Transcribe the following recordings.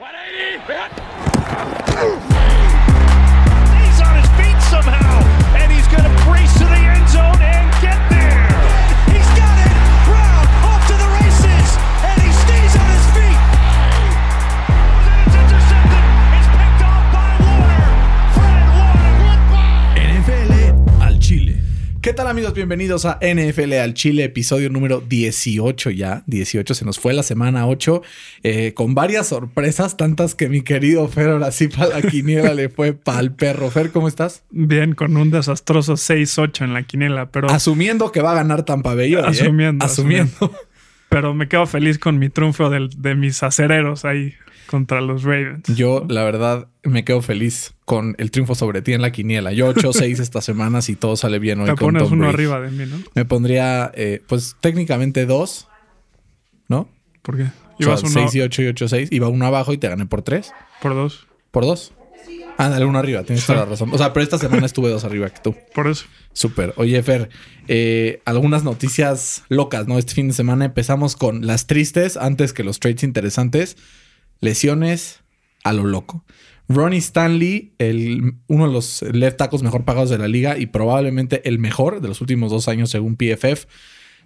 180! ¿Qué tal amigos? Bienvenidos a NFL al Chile, episodio número 18 ya. 18, se nos fue la semana 8, eh, con varias sorpresas, tantas que mi querido Fer ahora sí para la quiniela le fue pa'l perro. Fer, ¿cómo estás? Bien, con un desastroso 6-8 en la quinela, pero, Asumiendo que va a ganar Tampa Bay hoy, ¿eh? Asumiendo, Asumiendo. pero me quedo feliz con mi triunfo del- de mis acereros ahí contra los Ravens. Yo, la verdad, me quedo feliz con el triunfo sobre ti en la quiniela. Yo 8-6 estas semanas y todo sale bien hoy Te con pones Tom uno Brady. arriba de mí, ¿no? Me pondría, eh, pues técnicamente dos, ¿no? ¿Por qué? O sea, Ibas uno 6 y 8 y 8 6. Iba uno abajo y te gané por 3. por dos. Por dos. Ándale, uno arriba, tienes toda la razón. O sea, pero esta semana estuve dos arriba que tú. Por eso. Súper. Oye, Fer, eh, algunas noticias locas, ¿no? Este fin de semana empezamos con las tristes antes que los trades interesantes. Lesiones a lo loco. Ronnie Stanley, el, uno de los left tackles mejor pagados de la liga y probablemente el mejor de los últimos dos años según PFF,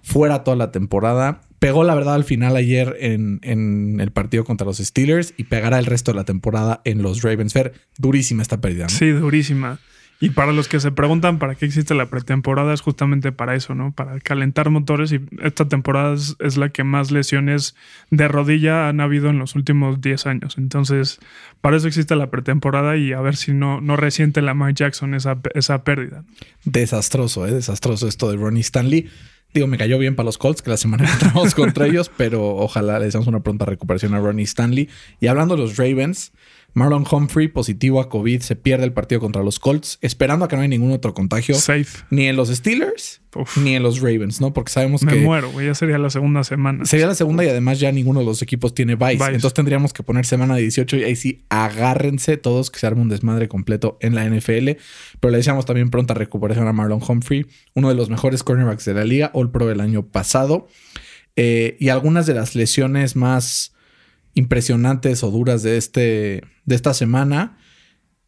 fuera toda la temporada. Pegó la verdad al final ayer en, en el partido contra los Steelers y pegará el resto de la temporada en los Ravens. Fer, durísima esta pérdida. Sí, durísima. Y para los que se preguntan para qué existe la pretemporada, es justamente para eso, ¿no? Para calentar motores. Y esta temporada es, es la que más lesiones de rodilla han habido en los últimos 10 años. Entonces, para eso existe la pretemporada y a ver si no, no resiente la Mike Jackson esa, esa pérdida. Desastroso, ¿eh? Desastroso esto de Ronnie Stanley. Digo, me cayó bien para los Colts, que la semana que entramos contra ellos, pero ojalá les damos una pronta recuperación a Ronnie Stanley. Y hablando de los Ravens, Marlon Humphrey, positivo a COVID, se pierde el partido contra los Colts, esperando a que no haya ningún otro contagio, Safe. ni en los Steelers, Uf. ni en los Ravens, ¿no? Porque sabemos Me que muero, güey. Ya sería la segunda semana. sería la segunda y además ya ninguno de los equipos tiene vice. Bye. Entonces tendríamos que poner semana 18 y ahí sí, agárrense todos que se arme un desmadre completo en la NFL. Pero le deseamos también pronta recuperación a Marlon Humphrey, uno de los mejores cornerbacks de la liga, All Pro del año pasado. Eh, y algunas de las lesiones más impresionantes o duras de, este, de esta semana.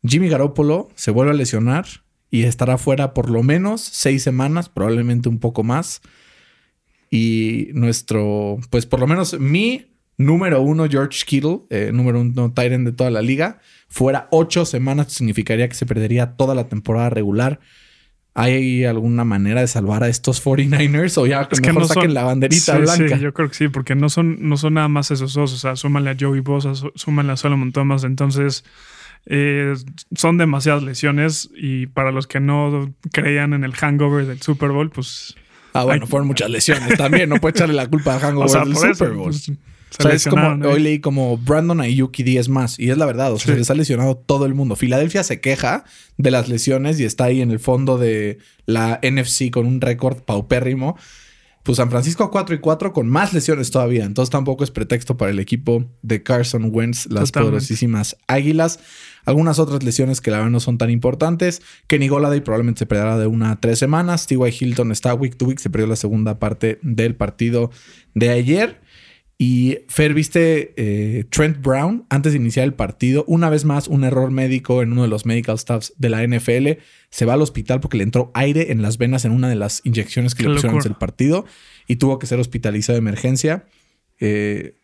Jimmy Garoppolo se vuelve a lesionar y estará fuera por lo menos seis semanas, probablemente un poco más. Y nuestro, pues por lo menos mi número uno, George Kittle, eh, número uno Tyrant de toda la liga, fuera ocho semanas, significaría que se perdería toda la temporada regular. ¿Hay alguna manera de salvar a estos 49ers o ya Es mejor no saquen la banderita Sí, blanca? Sí, yo creo que sí, porque no son, no son nada más esos dos. O sea, súmale a Joey Bosa, sú- súmale a Solomon Thomas. Entonces, eh, son demasiadas lesiones. Y para los que no creían en el hangover del Super Bowl, pues. Ah, bueno, fueron muchas lesiones también. No puede echarle la culpa a Hangover O sea, del Super eso. Bowl. pues, O sea, es como, hoy leí como Brandon Ayuk y 10 más. Y es la verdad, o sea, Sí. se les ha lesionado todo el mundo. Filadelfia se queja de las lesiones y está ahí en el fondo de la NFC con un récord paupérrimo. Pues San Francisco 4 y 4 con más lesiones todavía. Entonces tampoco es pretexto para el equipo de Carson Wentz, las Totalmente. poderosísimas Águilas. Algunas otras lesiones que la verdad no son tan importantes. Kenny Goladay probablemente se perderá de una a tres semanas. T.Y. Hilton está week to week. Se perdió la segunda parte del partido de ayer. Y Fer, viste eh, Trent Brown antes de iniciar el partido. Una vez más, un error médico en uno de los medical staffs de la NFL. Se va al hospital porque le entró aire en las venas en una de las inyecciones que Qué le pusieron antes del partido y tuvo que ser hospitalizado de emergencia. Eh,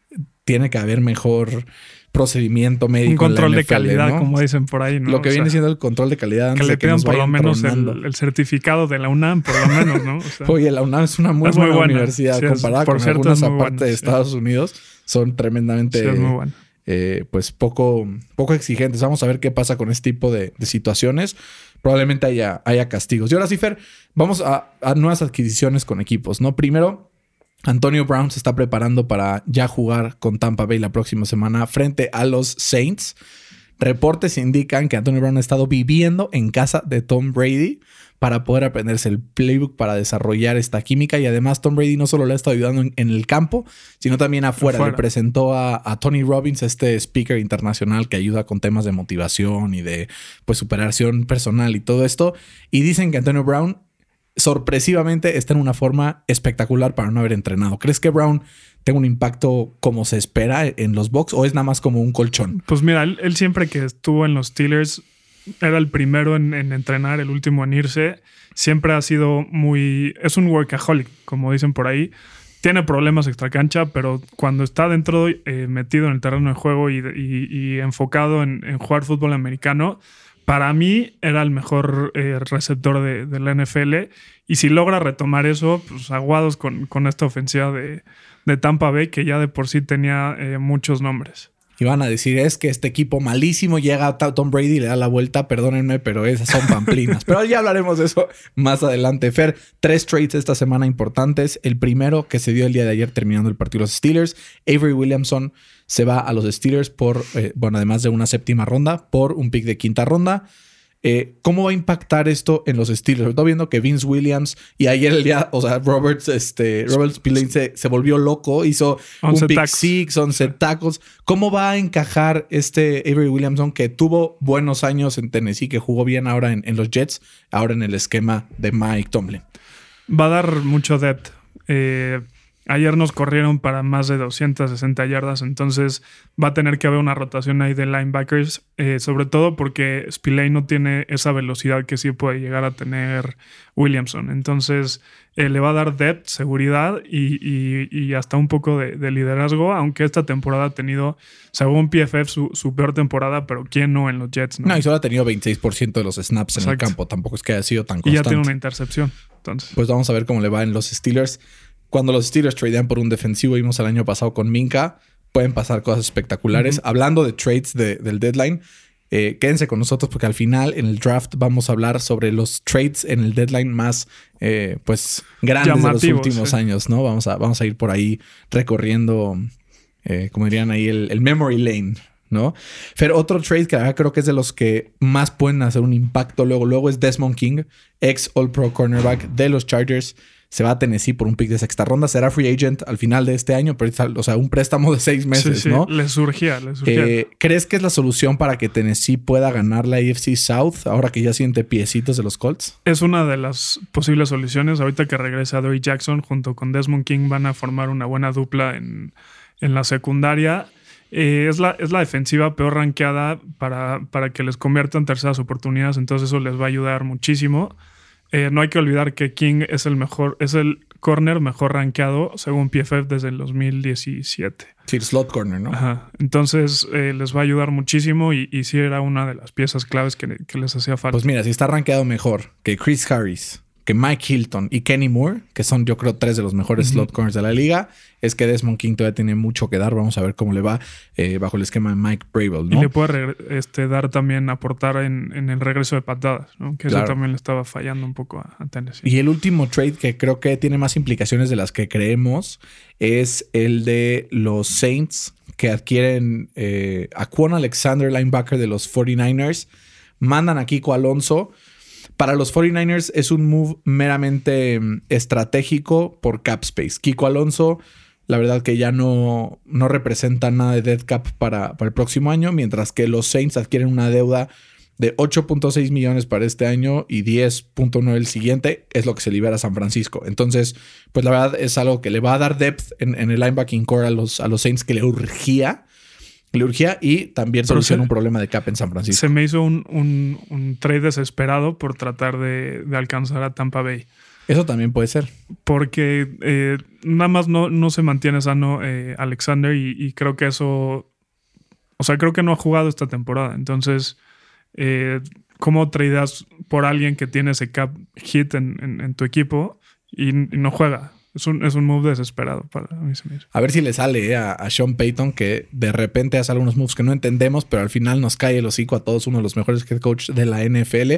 tiene que haber mejor procedimiento médico. Un en la control de calidad, ¿no? como dicen por ahí, ¿no? Lo que O viene sea, siendo el control de calidad antes Que le pidan por lo menos el, el certificado de la UNAM, por lo menos, ¿no? O sea, Oye, la UNAM es una muy Es muy buena, universidad Sí, es- comparada por con cierto, algunas aparte buena, de sí. Estados Unidos. Son tremendamente sí, es muy bueno. eh, pues poco, poco exigentes. Vamos a ver qué pasa con este tipo de, de situaciones. Probablemente haya, haya castigos. Y ahora sí, Fer, vamos a, a nuevas adquisiciones con equipos, ¿no? Primero, Antonio Brown se está preparando para ya jugar con Tampa Bay la próxima semana frente a los Saints. Reportes indican que Antonio Brown ha estado viviendo en casa de Tom Brady para poder aprenderse el playbook para desarrollar esta química. Y además, Tom Brady no solo le ha estado ayudando en, en el campo, sino también afuera. Afuera. Le presentó a, a Tony Robbins, este speaker internacional que ayuda con temas de motivación y de pues superación personal y todo esto. Y dicen que Antonio Brown sorpresivamente está en una forma espectacular para no haber entrenado. ¿Crees que Brown tenga un impacto como se espera en los Bucks o es nada más como un colchón? Pues mira, él, siempre que estuvo en los Steelers era el primero en, en, entrenar, el último en irse. Siempre ha sido muy. Es un workaholic, como dicen por ahí. Tiene problemas extracancha, pero cuando está dentro, eh, metido en el terreno de juego y, enfocado en, en, jugar fútbol americano, para mí era el mejor eh, receptor de, de, la NFL. Y si logra retomar eso, pues aguados con, con esta ofensiva de, de, Tampa Bay, que ya de por sí tenía eh, muchos nombres y van a decir es que este equipo malísimo llega a Tom Brady y le da la vuelta, perdónenme, pero esas son pamplinas. pero ya hablaremos de eso más adelante. Fer, tres trades esta semana importantes. El primero que se dio el día de ayer terminando el partido de los Steelers, Avery Williamson se va a los Steelers por, eh, bueno, además de una séptima ronda, por un pick de quinta ronda. Eh, ¿Cómo va a impactar esto en los Steelers? Estoy viendo que Vince Williams y ayer el día, o sea, Roberts, este, Robert Spillane se, se, volvió loco, hizo un pick tacos. six, 11 tacos. ¿Cómo va a encajar este Avery Williamson que tuvo buenos años en Tennessee, que jugó bien ahora en, en los Jets, ahora en el esquema de Mike Tomlin? Va a dar mucho depth. Eh, Ayer nos corrieron para más de 260 yardas, entonces va a tener que haber una rotación ahí de linebackers, eh, sobre todo porque Spillane no tiene esa velocidad que sí puede llegar a tener Williamson. Entonces eh, le va a dar depth, seguridad y, y, y hasta un poco de, de, liderazgo, aunque esta temporada ha tenido, según PFF, su, su, peor temporada, pero ¿quién no en los Jets? No, no y solo ha tenido 26% de los snaps Exacto. en el campo, tampoco es que haya sido tan constante. Y ya tiene una intercepción. Entonces. Pues vamos a ver cómo le va en los Steelers cuando los Steelers tradean por un defensivo, vimos el año pasado con Minka, pueden pasar cosas espectaculares. Uh -huh. Hablando de trades de, del deadline, eh, quédense con nosotros porque al final en el draft vamos a hablar sobre los trades en el deadline más eh, pues grandes Llamativo, de los últimos sí. años, ¿no? Vamos a, vamos a ir por ahí recorriendo, eh, como dirían ahí, el, el, memory lane. ¿no? Pero otro trade que creo que es de los que más pueden hacer un impacto luego, luego es Desmond King, ex All Pro cornerback de los Chargers se va a Tennessee por un pick de sexta ronda. Será free agent al final de este año, pero o sea, un préstamo de seis meses, sí, sí. ¿no? Le surgía, le surgía. Eh, ¿Crees que es la solución para que Tennessee pueda ganar la AFC South ahora que ya siente piecitos de los Colts? Es una de las posibles soluciones. Ahorita que regresa Dory Jackson junto con Desmond King van a formar una buena dupla en, en la secundaria. Eh, es, la, es la defensiva peor rankeada para, para que les conviertan terceras oportunidades, entonces eso les va a ayudar muchísimo. Eh, no hay que olvidar que King es el mejor, es el corner mejor rankeado según PFF desde el 2017. Sí, el slot corner, ¿no? Ajá. Entonces eh, les va a ayudar muchísimo y, y sí era una de las piezas claves que, que, les hacía falta. Pues mira, si está rankeado mejor que Chris Harris, que Mike Hilton y Kenny Moore, que son yo creo tres de los mejores uh -huh. slot corners de la liga, es que Desmond King todavía tiene mucho que dar. Vamos a ver cómo le va eh, bajo el esquema de Mike Bravel, ¿no? Y le puede este, dar también, aportar en, en, el regreso de patadas, ¿no? Que claro. eso también le estaba fallando un poco a, a, Tennessee. Y el último trade que creo que tiene más implicaciones de las que creemos es el de los Saints que adquieren eh, a Quan Alexander, linebacker de los 49ers, mandan a Kiko Alonso para los 49ers es un move meramente mm, estratégico por cap space. Kiko Alonso, la verdad que ya no, no representa nada de dead cap para, para el próximo año, mientras que los Saints adquieren una deuda de 8.6 millones para este año y 10.9 el siguiente, es lo que se libera a San Francisco. Entonces, pues la verdad es algo que le va a dar depth en, en el linebacking core a los, a los Saints que le urgía le urgía y también soluciona un problema de cap en San Francisco. Se me hizo un, un, un trade desesperado por tratar de, de, alcanzar a Tampa Bay. Eso también puede ser. Porque eh, nada más no, no, se mantiene sano eh, Alexander y, y, creo que eso... O sea, creo que no ha jugado esta temporada. Entonces, eh, ¿cómo tradeas por alguien que tiene ese cap hit en, en, en tu equipo y, y no juega? Es un, es un move desesperado para mí. A ver si le sale eh, a, a, Sean Payton, que de repente hace algunos moves que no entendemos, pero al final nos cae el hocico a todos, uno de los mejores head coach de la NFL.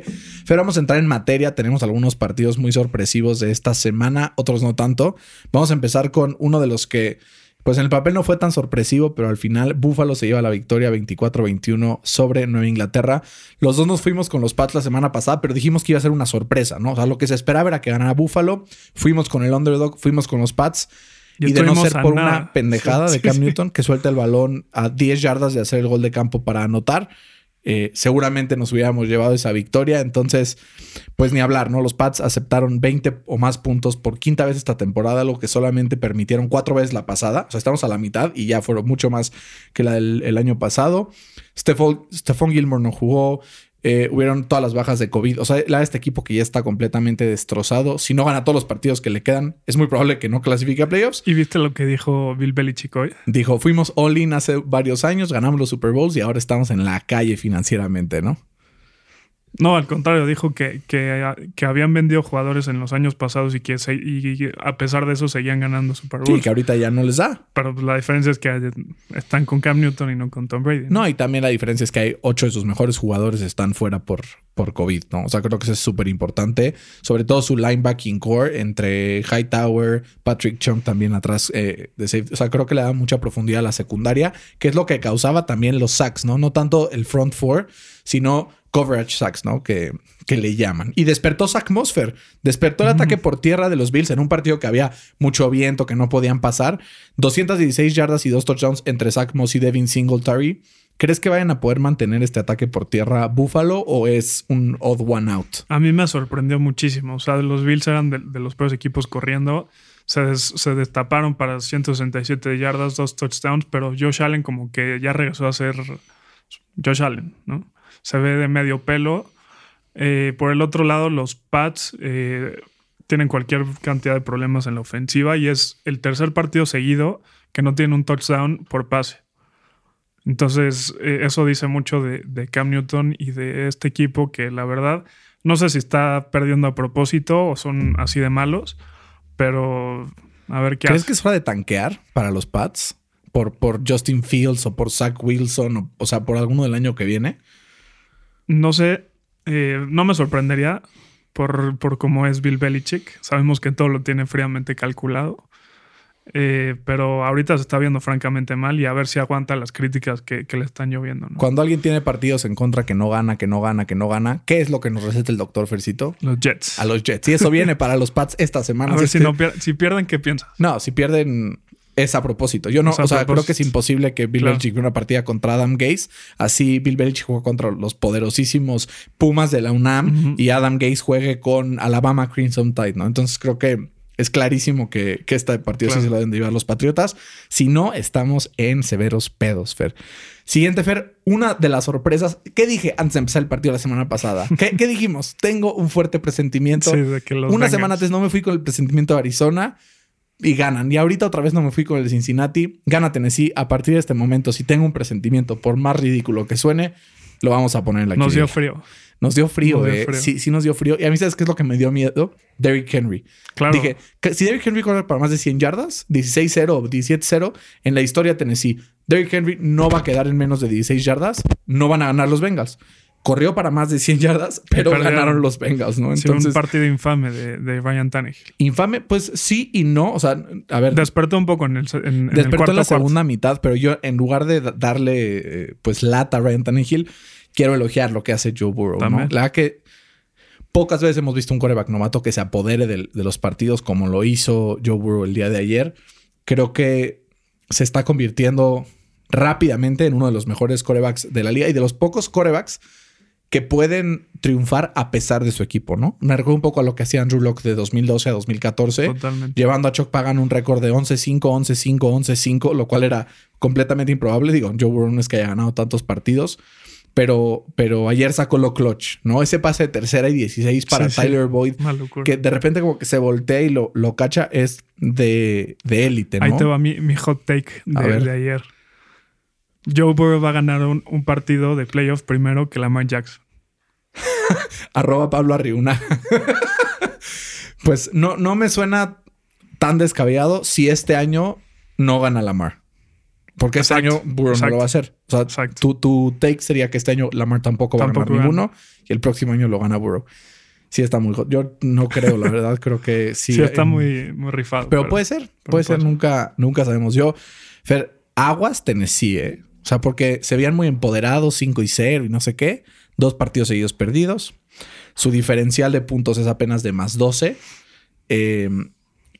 Pero vamos a entrar en materia. Tenemos algunos partidos muy sorpresivos de esta semana, otros no tanto. Vamos a empezar con uno de los que pues en el papel no fue tan sorpresivo, pero al final Buffalo se lleva la victoria 24-21 sobre Nueva Inglaterra. Los dos nos fuimos con los Pats la semana pasada, pero dijimos que iba a ser una sorpresa, ¿no? O sea, lo que se esperaba era que ganara Buffalo. Fuimos con el underdog, fuimos con los Pats. Y, y de no ser por nada. una pendejada sí, de Cam sí, Newton que suelta el balón a 10 yardas de hacer el gol de campo para anotar, eh, seguramente nos hubiéramos llevado esa victoria. Entonces, pues ni hablar, ¿no? Los Pats aceptaron 20 o más puntos por quinta vez esta temporada, lo que solamente permitieron cuatro veces la pasada. O sea, estamos a la mitad y ya fueron mucho más que la del el año pasado. Stephon Gilmore no jugó. Eh, hubieron todas las bajas de COVID. O sea, la este equipo que ya está completamente destrozado. Si no gana todos los partidos que le quedan, es muy probable que no clasifique a playoffs. ¿Y viste lo que dijo Bill Belichick hoy? Dijo, fuimos all-in hace varios años, ganamos los Super Bowls y ahora estamos en la calle financieramente, ¿no? No, al contrario, dijo que, que, habían vendido jugadores en los años pasados y que a pesar de eso seguían ganando Super Bowl. Sí, que ahorita ya no les da. Pero la diferencia es que están con Cam Newton y no con Tom Brady. ¿no? y también la diferencia es que hay ocho de sus mejores jugadores están fuera por, por COVID, ¿no? O sea, creo que eso es súper importante. Sobre todo su linebacking core entre Hightower, Patrick Chung también atrás eh, de safety. O sea, creo que le da mucha profundidad a la secundaria, que es lo que causaba también los sacks, ¿no? No tanto el front four, sino coverage sacks, ¿no? Que, que le llaman. Y despertó Zach Mosfer. Despertó el ataque por tierra de los Bills en un partido que había mucho viento, que no podían pasar. 216 yardas y dos touchdowns entre Zach Moss y Devin Singletary. ¿Crees que vayan a poder mantener este ataque por tierra Buffalo o es un odd one out? A mí me sorprendió muchísimo. O sea, los Bills eran de, los peores equipos corriendo. Se, destaparon para 167 yardas, dos touchdowns, pero Josh Allen como que ya regresó a ser Josh Allen, ¿no? se ve de medio pelo. Eh, por el otro lado, los Pats eh, tienen cualquier cantidad de problemas en la ofensiva y es el tercer partido seguido que no tiene un touchdown por pase. Entonces, eh, eso dice mucho de, Cam Newton y de este equipo que la verdad no sé si está perdiendo a propósito o son así de malos, pero a ver qué ¿Crees que es hora de tanquear para los Pats? Por, por Justin Fields o por Zach Wilson, o, o sea, por alguno del año que viene. No sé, eh, no me sorprendería por, por cómo es Bill Belichick. Sabemos que todo lo tiene fríamente calculado. Eh, pero ahorita se está viendo francamente mal y a ver si aguanta las críticas que, le están lloviendo. Cuando alguien tiene partidos en contra que no gana, que no gana, que no gana, ¿qué es lo que nos receta el doctor Fercito? Los Jets. A los Jets. Y eso viene para los Pats esta semana. A ver si, no si pierden, ¿qué piensas? No, si pierden, es a propósito. Yo no, o sea, creo que es imposible que Bill Belichick una partida contra Adam Gaze. Así Bill Belichick juega contra los poderosísimos Pumas de la UNAM y Adam Gaze juegue con Alabama Crimson Tide, ¿no? Entonces creo que es clarísimo que, que este partido sí se lo deben de llevar los Patriotas. Si no, estamos en severos pedos, Fer. Siguiente, Fer, una de las sorpresas. ¿Qué dije antes de empezar el partido la semana pasada? ¿Qué, dijimos? Tengo un fuerte presentimiento. una semana antes no me fui con el presentimiento de Arizona y ganan. Y ahorita otra vez no me fui con el Cincinnati. Gana Tennessee. A partir de este momento, si tengo un presentimiento, por más ridículo que suene, lo vamos a poner en la Nos dio frío. Nos dio frío, eh. Sí, sí nos dio frío. Y a mí, ¿sabes qué es lo que me dio miedo? Derrick Henry. Claro. Dije, si Derrick Henry corre para más de 100 yardas, 16-0 o 17-0, en la historia de Tennessee, Derrick Henry no va a quedar en menos de 16 yardas, no van a ganar los Bengals corrió para más de 100 yardas, pero ganaron los Bengals, ¿no? Entonces, un partido infame de, de, Ryan Tannehill. Infame, pues sí y no. O sea, a ver. Despertó un poco en el. En, despertó en, la segunda mitad, pero yo, en lugar de darle eh, pues lata a Ryan Tannehill, quiero elogiar lo que hace Joe Burrow, ¿no? La que pocas veces hemos visto un coreback novato que se apodere de, de los partidos como lo hizo Joe Burrow el día de ayer. Creo que se está convirtiendo rápidamente en uno de los mejores corebacks de la liga y de los pocos corebacks que pueden triunfar a pesar de su equipo, ¿no? Me recuerdo un poco a lo que hacía Andrew Locke de 2012 a 2014, Totalmente. llevando a Chuck Pagan un récord de 11-5, 11-5, 11-5, lo cual era completamente improbable. Digo, Joe Burrow no es que haya ganado tantos partidos, pero, pero ayer sacó lo clutch, ¿no? Ese pase de tercera y 16 para Tyler Boyd, que de repente como que se voltea y lo, lo cacha, es de élite, ¿no? Ahí te va mi, hot take de, de, ayer. Joe Burrow va a ganar un, un partido de playoff primero que Lamar Jackson. Arroba Pablo Arriuna. pues no, no me suena tan descabellado si este año no gana Lamar. Porque este año Burrow no lo va a hacer. O sea, tu, tu, take sería que este año Lamar tampoco va a ganar ninguno y el próximo año lo gana Burrow. Sí está muy... Yo no creo, la verdad. creo que sí. Sí está muy, muy rifado. Pero, puede ser. Puede, ser. Nunca, nunca sabemos. Yo... Fer, Aguas Tennessee, ¿eh? O sea, porque se veían muy empoderados, 5 y 0 y no sé qué. Dos partidos seguidos perdidos. Su diferencial de puntos es apenas de más 12. Eh,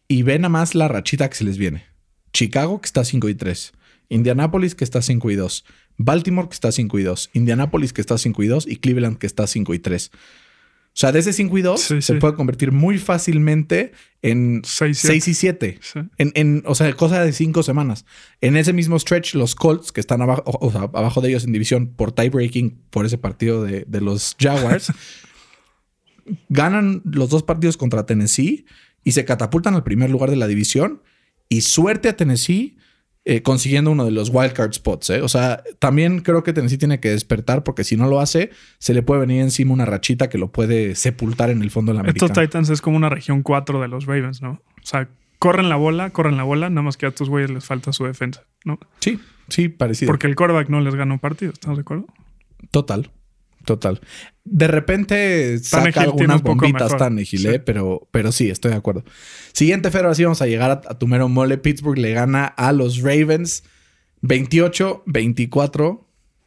y ven a más la rachita que se les viene. Chicago, que está 5 y 3. Indianapolis, que está 5 y 2. Baltimore que está 5 y 2, Indianapolis que está 5 y 2 y Cleveland que está 5 y 3. O sea, de ese 5 y 2 Sí, se sí. puede convertir muy fácilmente en Seis, 6 y 7. Sí. En, en, o sea, cosa de 5 semanas. En ese mismo stretch, los Colts, que están abajo, o sea, abajo de ellos en división por tie-breaking por ese partido de, de los Jaguars, ganan los dos partidos contra Tennessee y se catapultan al primer lugar de la división. Y suerte a Tennessee eh, consiguiendo uno de los wildcard spots. ¿eh? O sea, también creo que Tennessee tiene que despertar porque si no lo hace, se le puede venir encima una rachita que lo puede sepultar en el fondo de la Estos. Titans es como una región 4 de los Ravens, ¿no? O sea, corren la bola, corren la bola, nada más que a estos güeyes les falta su defensa, ¿no? Sí, sí, parecido. Porque el quarterback no les gana un partido, ¿estamos de acuerdo? Total, total. De repente saca algunas bombitas. Tannehill, Sí. ¿eh? pero, pero sí, estoy de acuerdo. Siguiente, Fer, así vamos a llegar a, a tu mero mole. Pittsburgh le gana a los Ravens 28-24.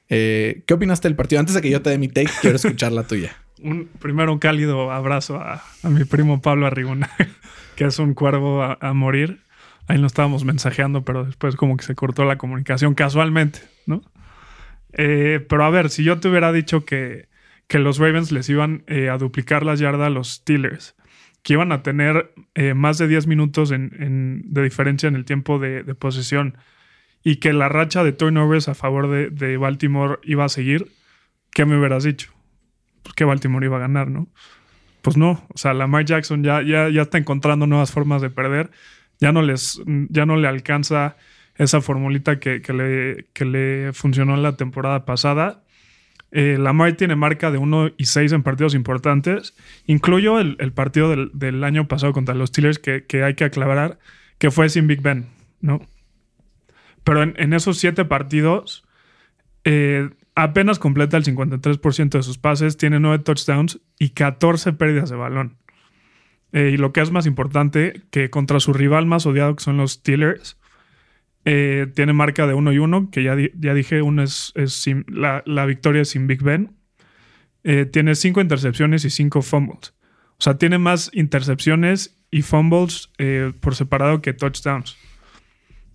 Eh, ¿Qué opinaste del partido? Antes de que yo te dé mi take, quiero escuchar la tuya. Un, primero un cálido abrazo a, a mi primo Pablo Arriguna, que es un cuervo a, a morir. Ahí nos estábamos mensajeando, pero después como que se cortó la comunicación casualmente, ¿no? Eh, pero a ver, si yo te hubiera dicho que, que los Ravens les iban eh, a duplicar las yardas a los Steelers, que iban a tener eh, más de 10 minutos de diferencia en el tiempo de, de posesión y que la racha de turnovers a favor de, Baltimore iba a seguir, ¿qué me hubieras dicho? Pues que Baltimore iba a ganar, ¿no? Pues no, o sea, Lamar Jackson ya, ya, ya está encontrando nuevas formas de perder, ya no, les, ya no le alcanza esa formulita que, le, que le funcionó en la temporada pasada. Eh, Lamar tiene marca de 1 y 6 en partidos importantes. Incluyo el, partido del, año pasado contra los Steelers, que, hay que aclarar que fue sin Big Ben, ¿no? Pero en, esos siete partidos, eh, apenas completa el 53% de sus pases, tiene 9 touchdowns y 14 pérdidas de balón. Eh, y lo que es más importante, que contra su rival más odiado, que son los Steelers, eh, tiene marca de 1 y 1, que ya, di- ya dije, uno es, es sin- la, la victoria es sin Big Ben. Eh, tiene 5 intercepciones y 5 fumbles. O sea, tiene más intercepciones y fumbles eh, por separado que touchdowns.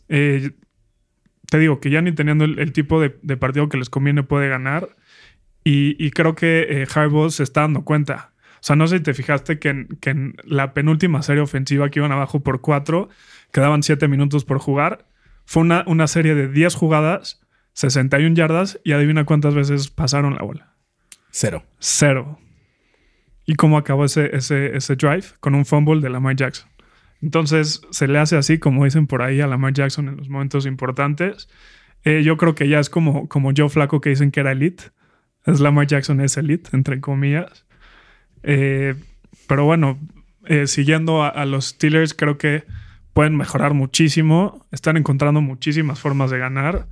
Eh, te digo que ya ni teniendo el, el tipo de, de partido que les conviene puede ganar. Y, y creo que eh, Harbaugh se está dando cuenta. O sea, no sé si te fijaste que en, que en la penúltima serie ofensiva que iban abajo por 4, quedaban 7 minutos por jugar. Fue una, una serie de 10 jugadas, 61 yardas y adivina cuántas veces pasaron la bola. Cero. Cero. ¿Y cómo acabó ese, ese, ese drive? Con un fumble de Lamar Jackson. Entonces se le hace así, como dicen por ahí, a Lamar Jackson en los momentos importantes. Eh, yo creo que ya es como, como Joe Flaco que dicen que era elite. Es Lamar Jackson es elite, entre comillas. Eh, pero bueno, eh, siguiendo a, a los Steelers, creo que pueden mejorar muchísimo. Están encontrando muchísimas formas de ganar.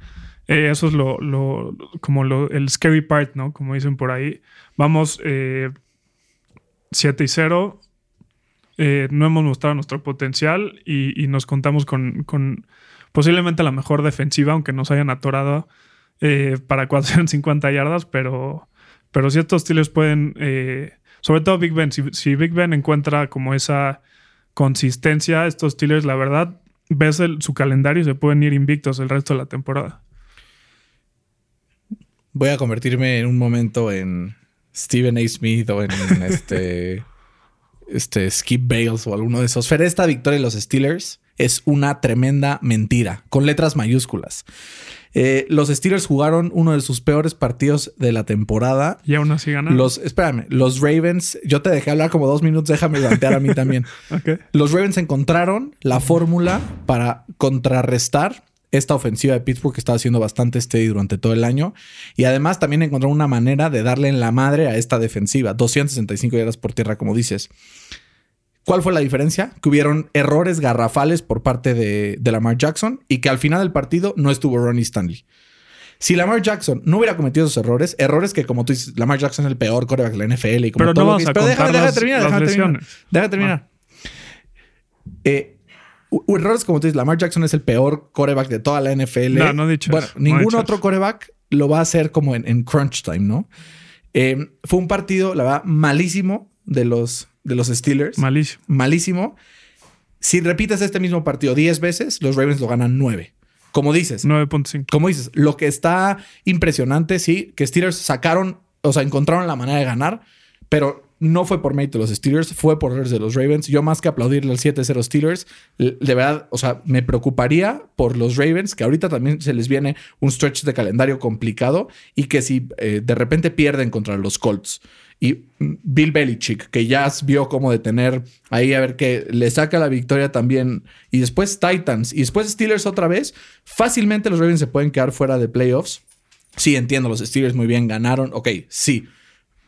Eh, eso es lo, lo- como lo, el scary part, ¿no? Como dicen por ahí. Vamos eh, 7 y 0. Eh, no hemos mostrado nuestro potencial y, nos contamos con, posiblemente la mejor defensiva, aunque nos hayan atorado eh, para 450 yardas, pero, pero si estos Steelers pueden, sobre todo Big Ben, si Big Ben encuentra como esa consistencia, estos Steelers, la verdad, ves el- su calendario y se pueden ir invictos el resto de la temporada. Voy a convertirme en un momento en Stephen A. Smith o en este, este Skip Bales o alguno de esos. Fer, esta victoria de los Steelers es una tremenda mentira, con letras mayúsculas. Eh, los Steelers jugaron uno de sus peores partidos de la temporada. Y aún así ganan. Los, espérame, los Ravens, yo te dejé hablar como dos minutos, déjame plantear a mí también. Los Ravens encontraron la fórmula para contrarrestar esta ofensiva de Pittsburgh que estaba haciendo bastante steady durante todo el año. Y además también encontraron una manera de darle en la madre a esta defensiva. 265 yardas por tierra, como dices. ¿Cuál fue la diferencia? Que hubieron errores garrafales por parte de, de Lamar Jackson y que al final del partido no estuvo Ronnie Stanley. Si Lamar Jackson no hubiera cometido esos errores, errores que como tú dices, Lamar Jackson es el peor coreback de la NFL y como Pero todo no lo que- Pero las- terminar, déjame terminar. terminar. Eh, errores como tú dices, Lamar Jackson es el peor coreback de toda la NFL. No, no he dicho Bueno, eso, no he ningún dicho otro eso. coreback lo va a hacer como en, en crunch time, ¿no? Eh, fue un partido, la verdad, malísimo de los, de los Steelers. Malísimo. malísimo. Si repites este mismo partido 10 veces, los Ravens lo ganan 9. como dices, 9.5. como dices, lo que está impresionante, sí, que Steelers sacaron, o sea, encontraron la manera de ganar, pero no fue por mérito de los Steelers, fue por errores de los Ravens. Yo más que aplaudirle al 7-0 Steelers, de verdad, o sea, me preocuparía por los Ravens, que ahorita también se les viene un stretch de calendario complicado y que si eh, de repente pierden contra los Colts y Bill Belichick, que ya vio cómo detener ahí a ver que le saca la victoria también y después Titans y después Steelers otra vez, fácilmente los Ravens se pueden quedar fuera de playoffs. Sí, entiendo, los Steelers muy bien ganaron. Ok, sí.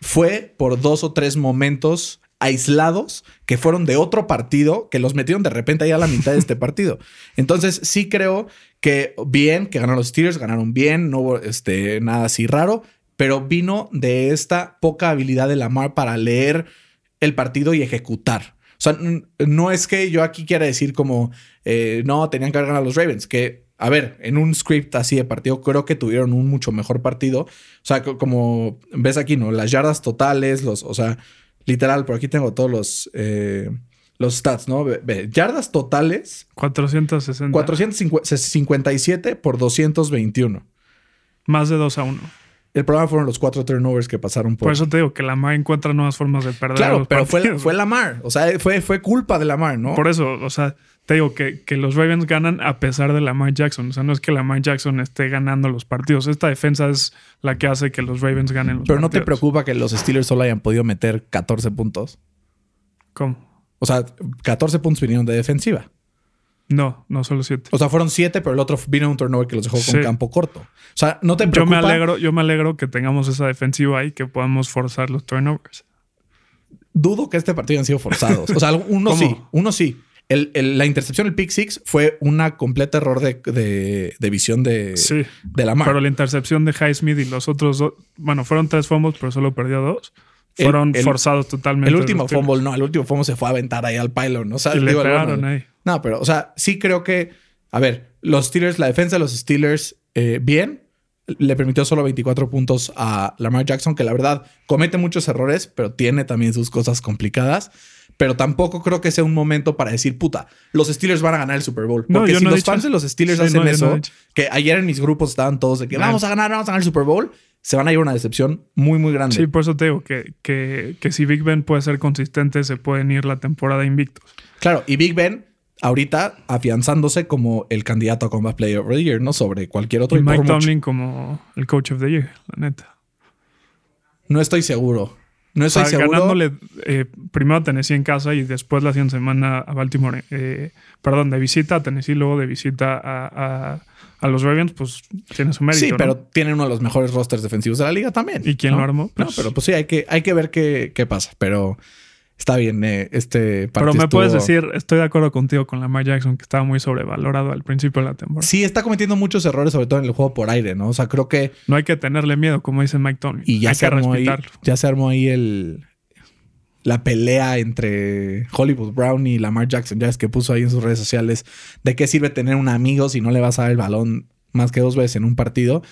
Fue por dos o tres momentos aislados que fueron de otro partido que los metieron de repente ahí a la mitad de este partido. Entonces, sí creo que bien, que ganaron los Steelers, ganaron bien, no hubo este, nada así raro, pero vino de esta poca habilidad de Lamar para leer el partido y ejecutar. O sea, no es que yo aquí quiera decir como, eh, no, tenían que haber ganado los Ravens, que, a ver, en un script así de partido, creo que tuvieron un mucho mejor partido. O sea, co- como ves aquí, ¿no? Las yardas totales, los, o sea, literal, por aquí tengo todos los, eh, los stats, ¿no? Yardas totales, 460. 457 por 221. Más de 2 a 1. El problema fueron los cuatro turnovers que pasaron por... Por eso te digo que la MAR encuentra nuevas formas de perder. claro, los pero fue, partidos. fue Lamar. O sea, fue, fue culpa de Lamar, ¿no? Por eso, o sea, te digo que, que los Ravens ganan a pesar de Lamar Jackson. O sea, no es que Lamar Jackson esté ganando los partidos. Esta defensa es la que hace que los Ravens ganen los Pero no te partidos. preocupa que los Steelers solo hayan podido meter 14 puntos. ¿Cómo? O sea, 14 puntos vinieron de defensiva. No, no solo 7. O sea, fueron 7, pero el otro vino un turnover que los dejó con Sí. campo corto. O sea, no te Yo preocupa. me alegro, yo me alegro que tengamos esa defensiva ahí que podamos forzar los turnovers. Dudo que este partido hayan sido forzados. O sea, uno ¿Cómo? sí, uno sí. El- el- la intercepción, el pick six, fue una completa error de, de- de visión de, Sí. de la Pero la intercepción de Highsmith y los otros dos, bueno, fueron tres fumbles, pero solo perdió dos. Fueron el- forzados totalmente. El último fumble, no, el último fumble se fue a aventar ahí al pylon. ¿no? O sea, Y le pegaron ahí. No, pero, o sea, sí creo que, a ver, los Steelers, la defensa de los Steelers, eh, bien, le permitió solo 24 puntos a Lamar Jackson, que la verdad comete muchos errores, pero tiene también sus cosas complicadas. Pero tampoco creo que sea un momento para decir, puta, los Steelers van a ganar el Super Bowl. No, Porque yo si no los fans de los Steelers Sí, hacen no, no eso, he que ayer en mis grupos estaban todos de que No. vamos a ganar, vamos a ganar el Super Bowl, se van a ir una decepción muy, muy grande. Sí, por eso te digo que, que, que si Big Ben puede ser consistente, se pueden ir la temporada invictos. Claro, y Big Ben ahorita afianzándose como el candidato a Combat Player of the Year, ¿no? Sobre cualquier otro. Y Mike mucho. Tomlin como el coach of the year, la neta. No estoy seguro. No O estoy sea, seguro. ganándole eh, primero a Tennessee en casa y después la siguiente semana a Baltimore. eh, perdón, de visita a Tennessee, luego de visita a, a- a los Ravens, pues tiene su mérito. sí, ¿no? pero tienen uno de los mejores rosters defensivos de la liga también. ¿Y quién ¿no? lo armó? no, Pues- pero pues sí, hay que, hay que ver qué, qué pasa. Pero está bien, eh, este Pero me puedes decir, estoy de acuerdo contigo con Lamar Jackson, que estaba muy sobrevalorado al principio de la temporada. Sí, está cometiendo muchos errores, sobre todo en el juego por aire, ¿no? O sea, creo que. No hay que tenerle miedo, como dice Mike Tomlin. Y ya hay se que armó ahí. respetarlo. Ya se armó ahí el. La pelea entre Hollywood Brown y Lamar Jackson. Ya es que puso ahí en sus redes sociales. ¿De qué sirve tener un amigo si no le vas a dar el balón más que dos veces en un partido?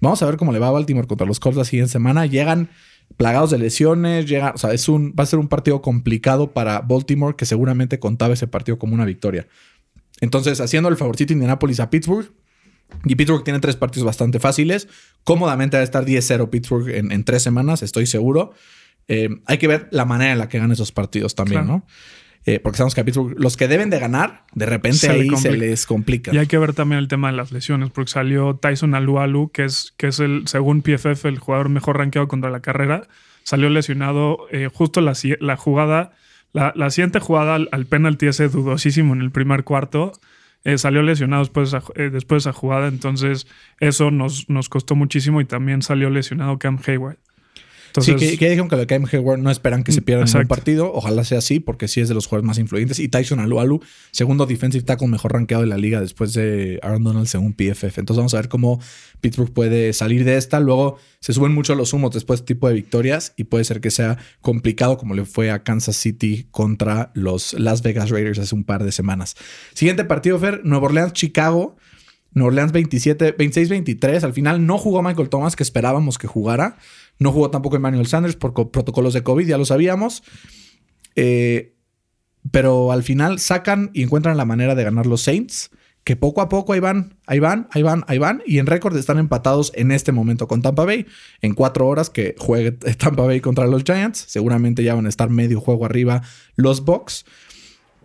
Vamos a ver cómo le va a Baltimore contra los Colts la siguiente semana. Llegan plagados de lesiones. Llega, o sea, es un, va a ser un partido complicado para Baltimore que seguramente contaba ese partido como una victoria. Entonces, haciendo el favorcito Indianapolis a Pittsburgh. Y Pittsburgh tiene tres partidos bastante fáciles. Cómodamente va a estar 10-0 Pittsburgh en, en tres semanas, estoy seguro. Eh, hay que ver la manera en la que ganan esos partidos también, Claro. ¿no? Eh, porque sabemos que a Pittsburgh, los que deben de ganar, de repente Se ahí se les complica. Y hay que ver también el tema de las lesiones, porque salió Tyson Alualu, que es, que es el, según PFF, el jugador mejor rankeado contra la carrera. Salió lesionado eh, justo la, la jugada, la, la siguiente jugada al, al penalti ese dudosísimo en el primer cuarto. eh, salió lesionado después de, esa, eh, después de esa jugada, entonces eso nos, nos costó muchísimo y también salió lesionado Cam Hayward. Sí, Entonces, que, que dijeron que de Cam Hayward no esperan que se pierda ningún Exacto. partido. Ojalá sea así, porque sí es de los jugadores más influyentes. Y Tyson Alualu, segundo defensive tackle mejor rankeado de la liga después de Aaron Donald según PFF. Entonces vamos a ver cómo Pittsburgh puede salir de esta. Luego se suben mucho los humos después de este tipo de victorias y puede ser que sea complicado como le fue a Kansas City contra los Las Vegas Raiders hace un par de semanas. Siguiente partido, Fer, Nueva Orleans, Chicago. Nueva Orleans 27, 26-23. Al final no jugó Michael Thomas, que esperábamos que jugara. No jugó tampoco Emmanuel Sanders por co- protocolos de COVID, ya lo sabíamos. Eh, pero al final sacan y encuentran la manera de ganar los Saints, que poco a poco ahí van, ahí van, ahí van, ahí van. Y en récord están empatados en este momento con Tampa Bay. En cuatro horas que juegue Tampa Bay contra los Giants. Seguramente ya van a estar medio juego arriba los Bucks.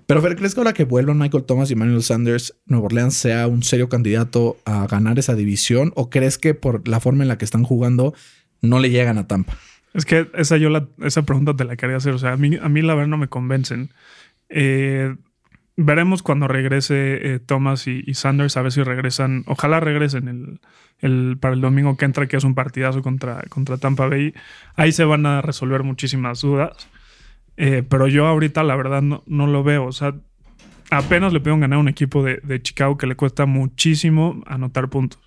Pero Fer, ¿crees que ahora que vuelvan Michael Thomas y Manuel Sanders, Nueva Orleans sea un serio candidato a ganar esa división? ¿O crees que por la forma en la que están jugando no le llegan a Tampa? Es que esa yo esa pregunta te la quería hacer. O sea, a mí, a mí la verdad no me convencen. Eh, veremos cuando regrese eh, Thomas y, Sanders, a ver si regresan. Ojalá regresen el, el, para el domingo que entra, que es un partidazo contra, contra Tampa Bay. Ahí se van a resolver muchísimas dudas. Eh, pero yo ahorita, la verdad, no, no, lo veo. O sea, apenas le pueden ganar a un equipo de, de Chicago que le cuesta muchísimo anotar puntos.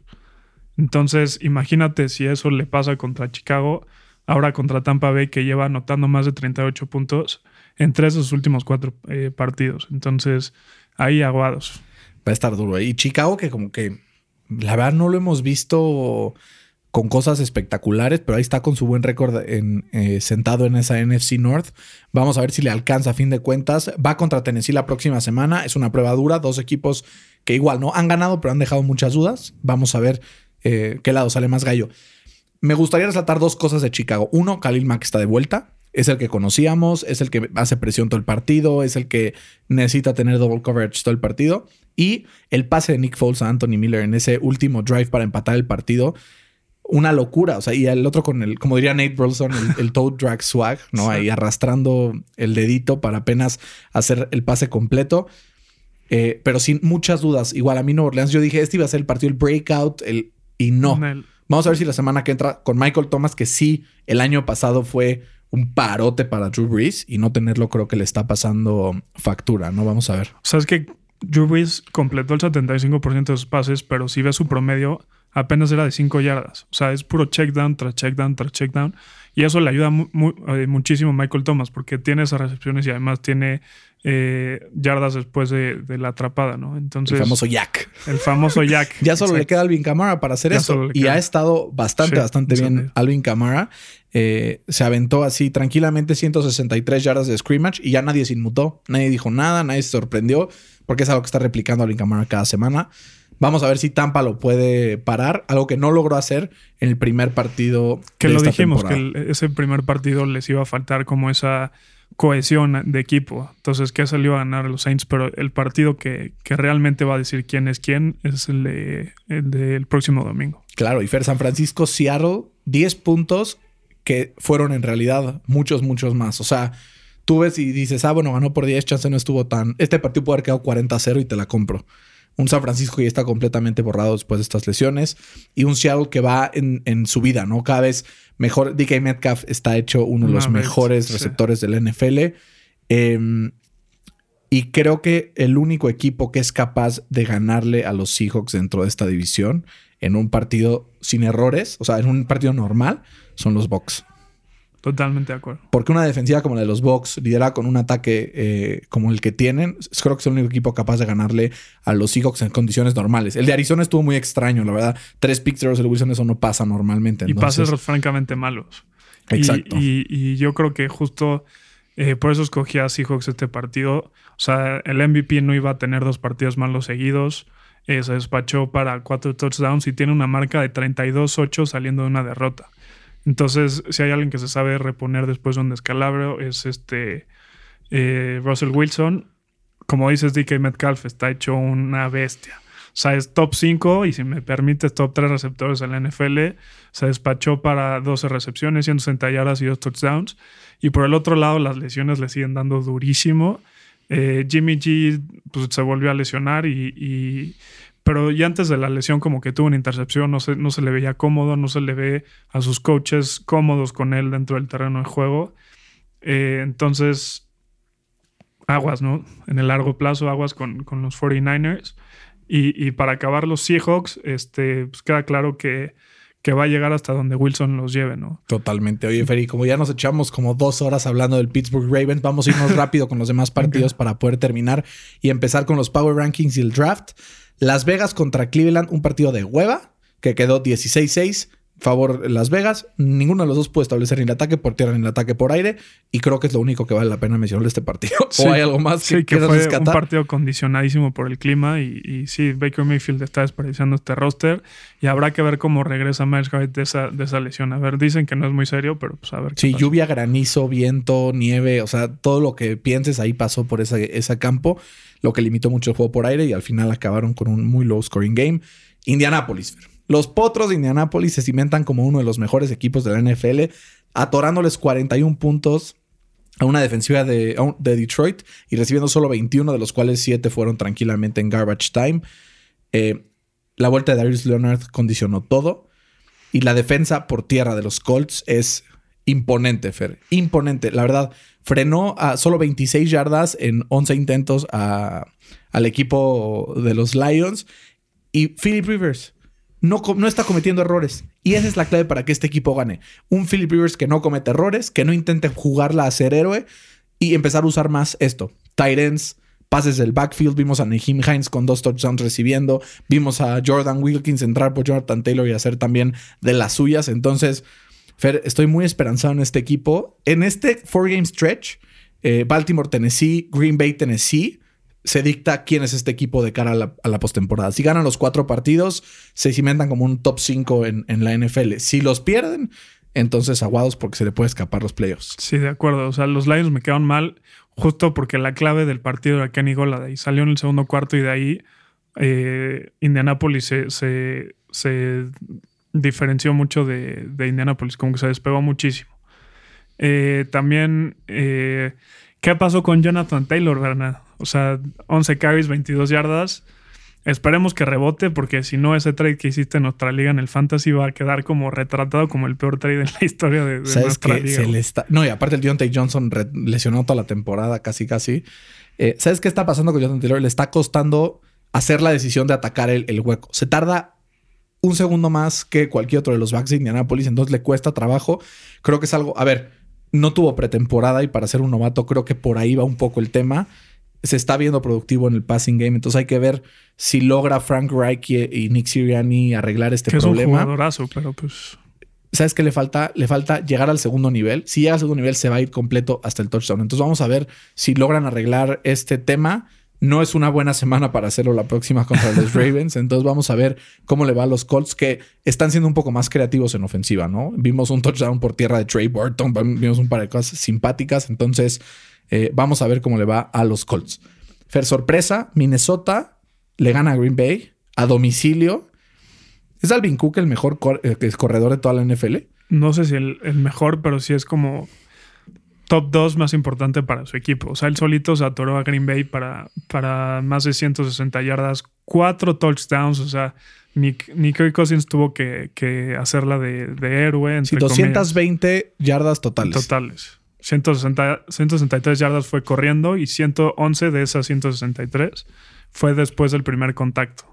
Entonces, imagínate si eso le pasa contra Chicago, ahora contra Tampa Bay, que lleva anotando más de 38 puntos en tres de sus últimos cuatro eh, partidos. Entonces, ahí aguados. Va a estar duro. Y Chicago, que como que la verdad no lo hemos visto con cosas espectaculares, pero ahí está con su buen récord en, eh, sentado en esa NFC North. Vamos a ver si le alcanza a fin de cuentas. Va contra Tennessee la próxima semana. Es una prueba dura. Dos equipos que igual no han ganado, pero han dejado muchas dudas. Vamos a ver eh, qué lado sale más gallo. Me gustaría resaltar dos cosas de Chicago. Uno, Khalil Mack está de vuelta es el que conocíamos, es el que hace presión todo el partido, es el que necesita tener double coverage todo el partido. Y el pase de Nick Foles a Anthony Miller en ese último drive para empatar el partido, una locura. O sea, y el otro con el, como diría Nate Burleson, el, toe drag swag, ¿no? Ahí arrastrando el dedito para apenas hacer el pase completo. Eh, pero sin muchas dudas. Igual a mí Nueva Orleans, yo dije, este iba a ser el partido, el breakout, el, y no. Vamos a ver si la semana que entra con Michael Thomas, que sí, el año pasado fue un parote para Drew Brees y no tenerlo creo que le está pasando factura, ¿no? Vamos a ver. O sea, es que Drew Brees completó el 75% de sus pases, pero si ves su promedio, apenas era de 5 yardas. O sea, es puro check down tras check down tras check down. Y eso le ayuda eh, muchísimo a Michael Thomas porque tiene esas recepciones y además tiene eh, yardas después de, la atrapada, ¿no? Entonces, el famoso Jack. El famoso Jack. ya solo le queda Alvin Kamara para hacer eso. Y ha estado bastante, bastante bien Alvin Kamara. Eh, se aventó así tranquilamente 163 yardas de scrimmage y ya nadie se inmutó. Nadie dijo nada, nadie se sorprendió porque es algo que está replicando Alvin Kamara cada semana. Vamos a ver si Tampa lo puede parar, algo que no logró hacer en el primer partido. Que lo dijimos, que ese primer partido les iba a faltar como esa cohesión de equipo. Entonces, que salió a ganar los Saints, pero el partido que, realmente va a decir quién es quién es el, de, el del próximo domingo. Claro, y Fer San Francisco, Seattle, 10 puntos que fueron en realidad muchos, muchos más. O sea, tú ves y dices, ah, bueno, ganó por 10, chance no estuvo tan. Este partido puede haber quedado 40-0 y te la compro un San Francisco ya está completamente borrado después de estas lesiones y un Seattle que va en, su vida, ¿no? Cada vez mejor. DK Metcalf está hecho uno de los mejores receptores del NFL. Em, y creo que el único equipo que es capaz de ganarle a los Seahawks dentro de esta división en un partido sin errores, o sea, en un partido normal, son los Bucks. Totalmente de acuerdo. Porque una defensiva como la de los Bucks, liderada con un ataque eh, como el que tienen, creo que es el único equipo capaz de ganarle a los Seahawks en condiciones normales. El de Arizona estuvo muy extraño, la verdad. Tres picks de Russell Wilson, eso no pasa normalmente. Y pases francamente malos. Exacto. Y, yo creo que justo eh, por eso escogí a Seahawks este partido. O sea, el MVP no iba a tener dos partidos malos seguidos. Eh, se despachó para cuatro touchdowns y tiene una marca de 32-8 saliendo de una derrota. Entonces, si hay alguien que se sabe reponer después de un descalabro, es este eh, Russell Wilson. Como dices, DK Metcalf está hecho una bestia. O sea, es top 5 y si me permites, top 3 receptores en la NFL. Se despachó para 12 recepciones, 160 yardas y 2 touchdowns. Y por el otro lado, las lesiones le siguen dando durísimo. Eh, Jimmy G pues, se volvió a lesionar y pero ya antes de la lesión como que tuvo una intercepción, no se, no se le veía cómodo, no se le ve a sus coaches cómodos con él dentro del terreno de juego. Eh, entonces, aguas, ¿no? En el largo plazo, aguas con, los 49ers. Y, para acabar los Seahawks, este, pues queda claro que, que, va a llegar hasta donde Wilson los lleve, ¿no? Totalmente. Oye, Ferry, como ya nos echamos como dos horas hablando del Pittsburgh Ravens, vamos a irnos rápido con los demás partidos para poder terminar y empezar con los Power Rankings y el draft. Las Vegas contra Cleveland, un partido de hueva que quedó 16-6. Favor Las Vegas. Ninguno de los dos puede establecer ni el ataque por tierra ni el ataque por aire. Y creo que es lo único que vale la pena mencionar de este partido. Sí. ¿O hay algo más que, Sí, que fue un partido condicionadísimo por el clima y, y sí, Baker Mayfield está desperdiciando este roster y habrá que ver cómo regresa Miles Garrett de esa, de esa lesión. A ver, dicen que no es muy serio, pero pues a ver. qué Sí, pasa. lluvia, granizo, viento, nieve, o sea, todo lo que pienses ahí pasó por ese, ese campo, lo que limitó mucho el juego por aire y al final acabaron con un muy low scoring game. Indianapolis. Los potros de Indianapolis se cimentan como uno de los mejores equipos de la NFL, atorándoles 41 puntos a una defensiva de Detroit y recibiendo solo 21, de los cuales 7 fueron tranquilamente en garbage time. Eh, la vuelta de Darius Leonard condicionó todo. Y la defensa por tierra de los Colts es imponente, Fer. Imponente. La verdad, frenó a solo 26 yardas en 11 intentos a- al equipo de los Lions. Y Philip Rivers no, está cometiendo errores. Y esa es la clave para que este equipo gane. Un Philip Rivers que no comete errores, que no intente jugarla a ser héroe y empezar a usar más esto. Ends, pases del backfield. Vimos a Nahim Hines con dos touchdowns recibiendo. Vimos a Jordan Wilkins entrar por Jonathan Taylor y hacer también de las suyas. Entonces, Fer, estoy muy esperanzado en este equipo. En este four-game stretch, eh, Baltimore, Tennessee, Green Bay, Tennessee, se dicta quién es este equipo de cara a la, a la postemporada. Si ganan los cuatro partidos, se cimentan como un top 5 en, la NFL. Si los pierden, entonces aguados porque se le puede escapar los playoffs. Sí, de acuerdo. O sea, los Lions me quedaron mal justo porque la clave del partido era Kenny Golladay. Salió en el segundo cuarto y de ahí eh, Indianapolis se, diferenció mucho de, de Indianapolis, como que se despegó muchísimo. Eh, también, eh, ¿qué pasó con Jonathan Taylor, Bernard? O sea, 11 carries, 22 yardas. Esperemos que rebote, porque si no, ese trade que hiciste en nuestra liga en el Fantasy va a quedar como retratado como el peor trade en la historia de, de ¿Sabes nuestra que liga. Se güey. le está... No, y aparte el Deontay Johnson lesionó toda la temporada, casi, casi. Eh, ¿Sabes qué está pasando con Jonathan Taylor? Le está costando hacer la decisión de atacar el, el hueco. Se tarda un segundo más que cualquier otro de los backs de Indianapolis, entonces le cuesta trabajo. Creo que es algo... A ver, no tuvo pretemporada y para ser un novato creo que por ahí va un poco el tema. Se está viendo productivo en el passing game, entonces hay que ver si logra Frank Reich y, y Nick Sirianni arreglar este que es un problema. jugadorazo, pero pues ¿Sabes qué le falta? Le falta llegar al segundo nivel. Si llega al segundo nivel, se va a ir completo hasta el touchdown. Entonces vamos a ver si logran arreglar este tema. No es una buena semana para hacerlo la próxima contra los Ravens. Entonces vamos a ver cómo le va a los Colts que están siendo un poco más creativos en ofensiva, ¿no? Vimos un touchdown por tierra de Trey Burton, vimos un par de cosas simpáticas. Entonces eh, vamos a ver cómo le va a los Colts. Fer, sorpresa, Minnesota le gana a Green Bay a domicilio. ¿Es Alvin Cook el mejor cor- eh, corredor de toda la NFL? no sé si el, el mejor, pero sí es como top 2 más importante para su equipo. O sea, él solito se atoró a Green Bay para, para más de 160 yardas, cuatro touchdowns. O sea, ni, ni Kirk Cousins tuvo que, que hacerla de, de héroe. Sí, Entre comillas. 220 yardas totales. totales. 160, 163 yardas fue corriendo y 111 de esas 163 fue después del primer contacto.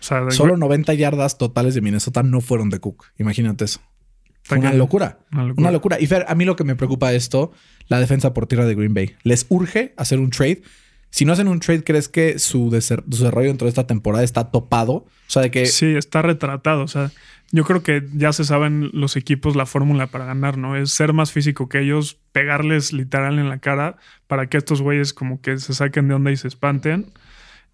O sea, de- Solo 90 yardas totales de Minnesota no fueron de Cook. Imagínate eso. Una locura. Una locura. Una locura. Y Fer, a mí lo que me preocupa esto, la defensa por tierra de Green Bay. Les urge hacer un trade. Si no hacen un trade, ¿crees que su desarrollo dentro de esta temporada está topado? O sea, de que Sí, está retratado. O sea, yo creo que ya se saben los equipos la fórmula para ganar, ¿no? Es ser más físico que ellos, pegarles literal en la cara para que estos güeyes como que se saquen de onda y se espanten.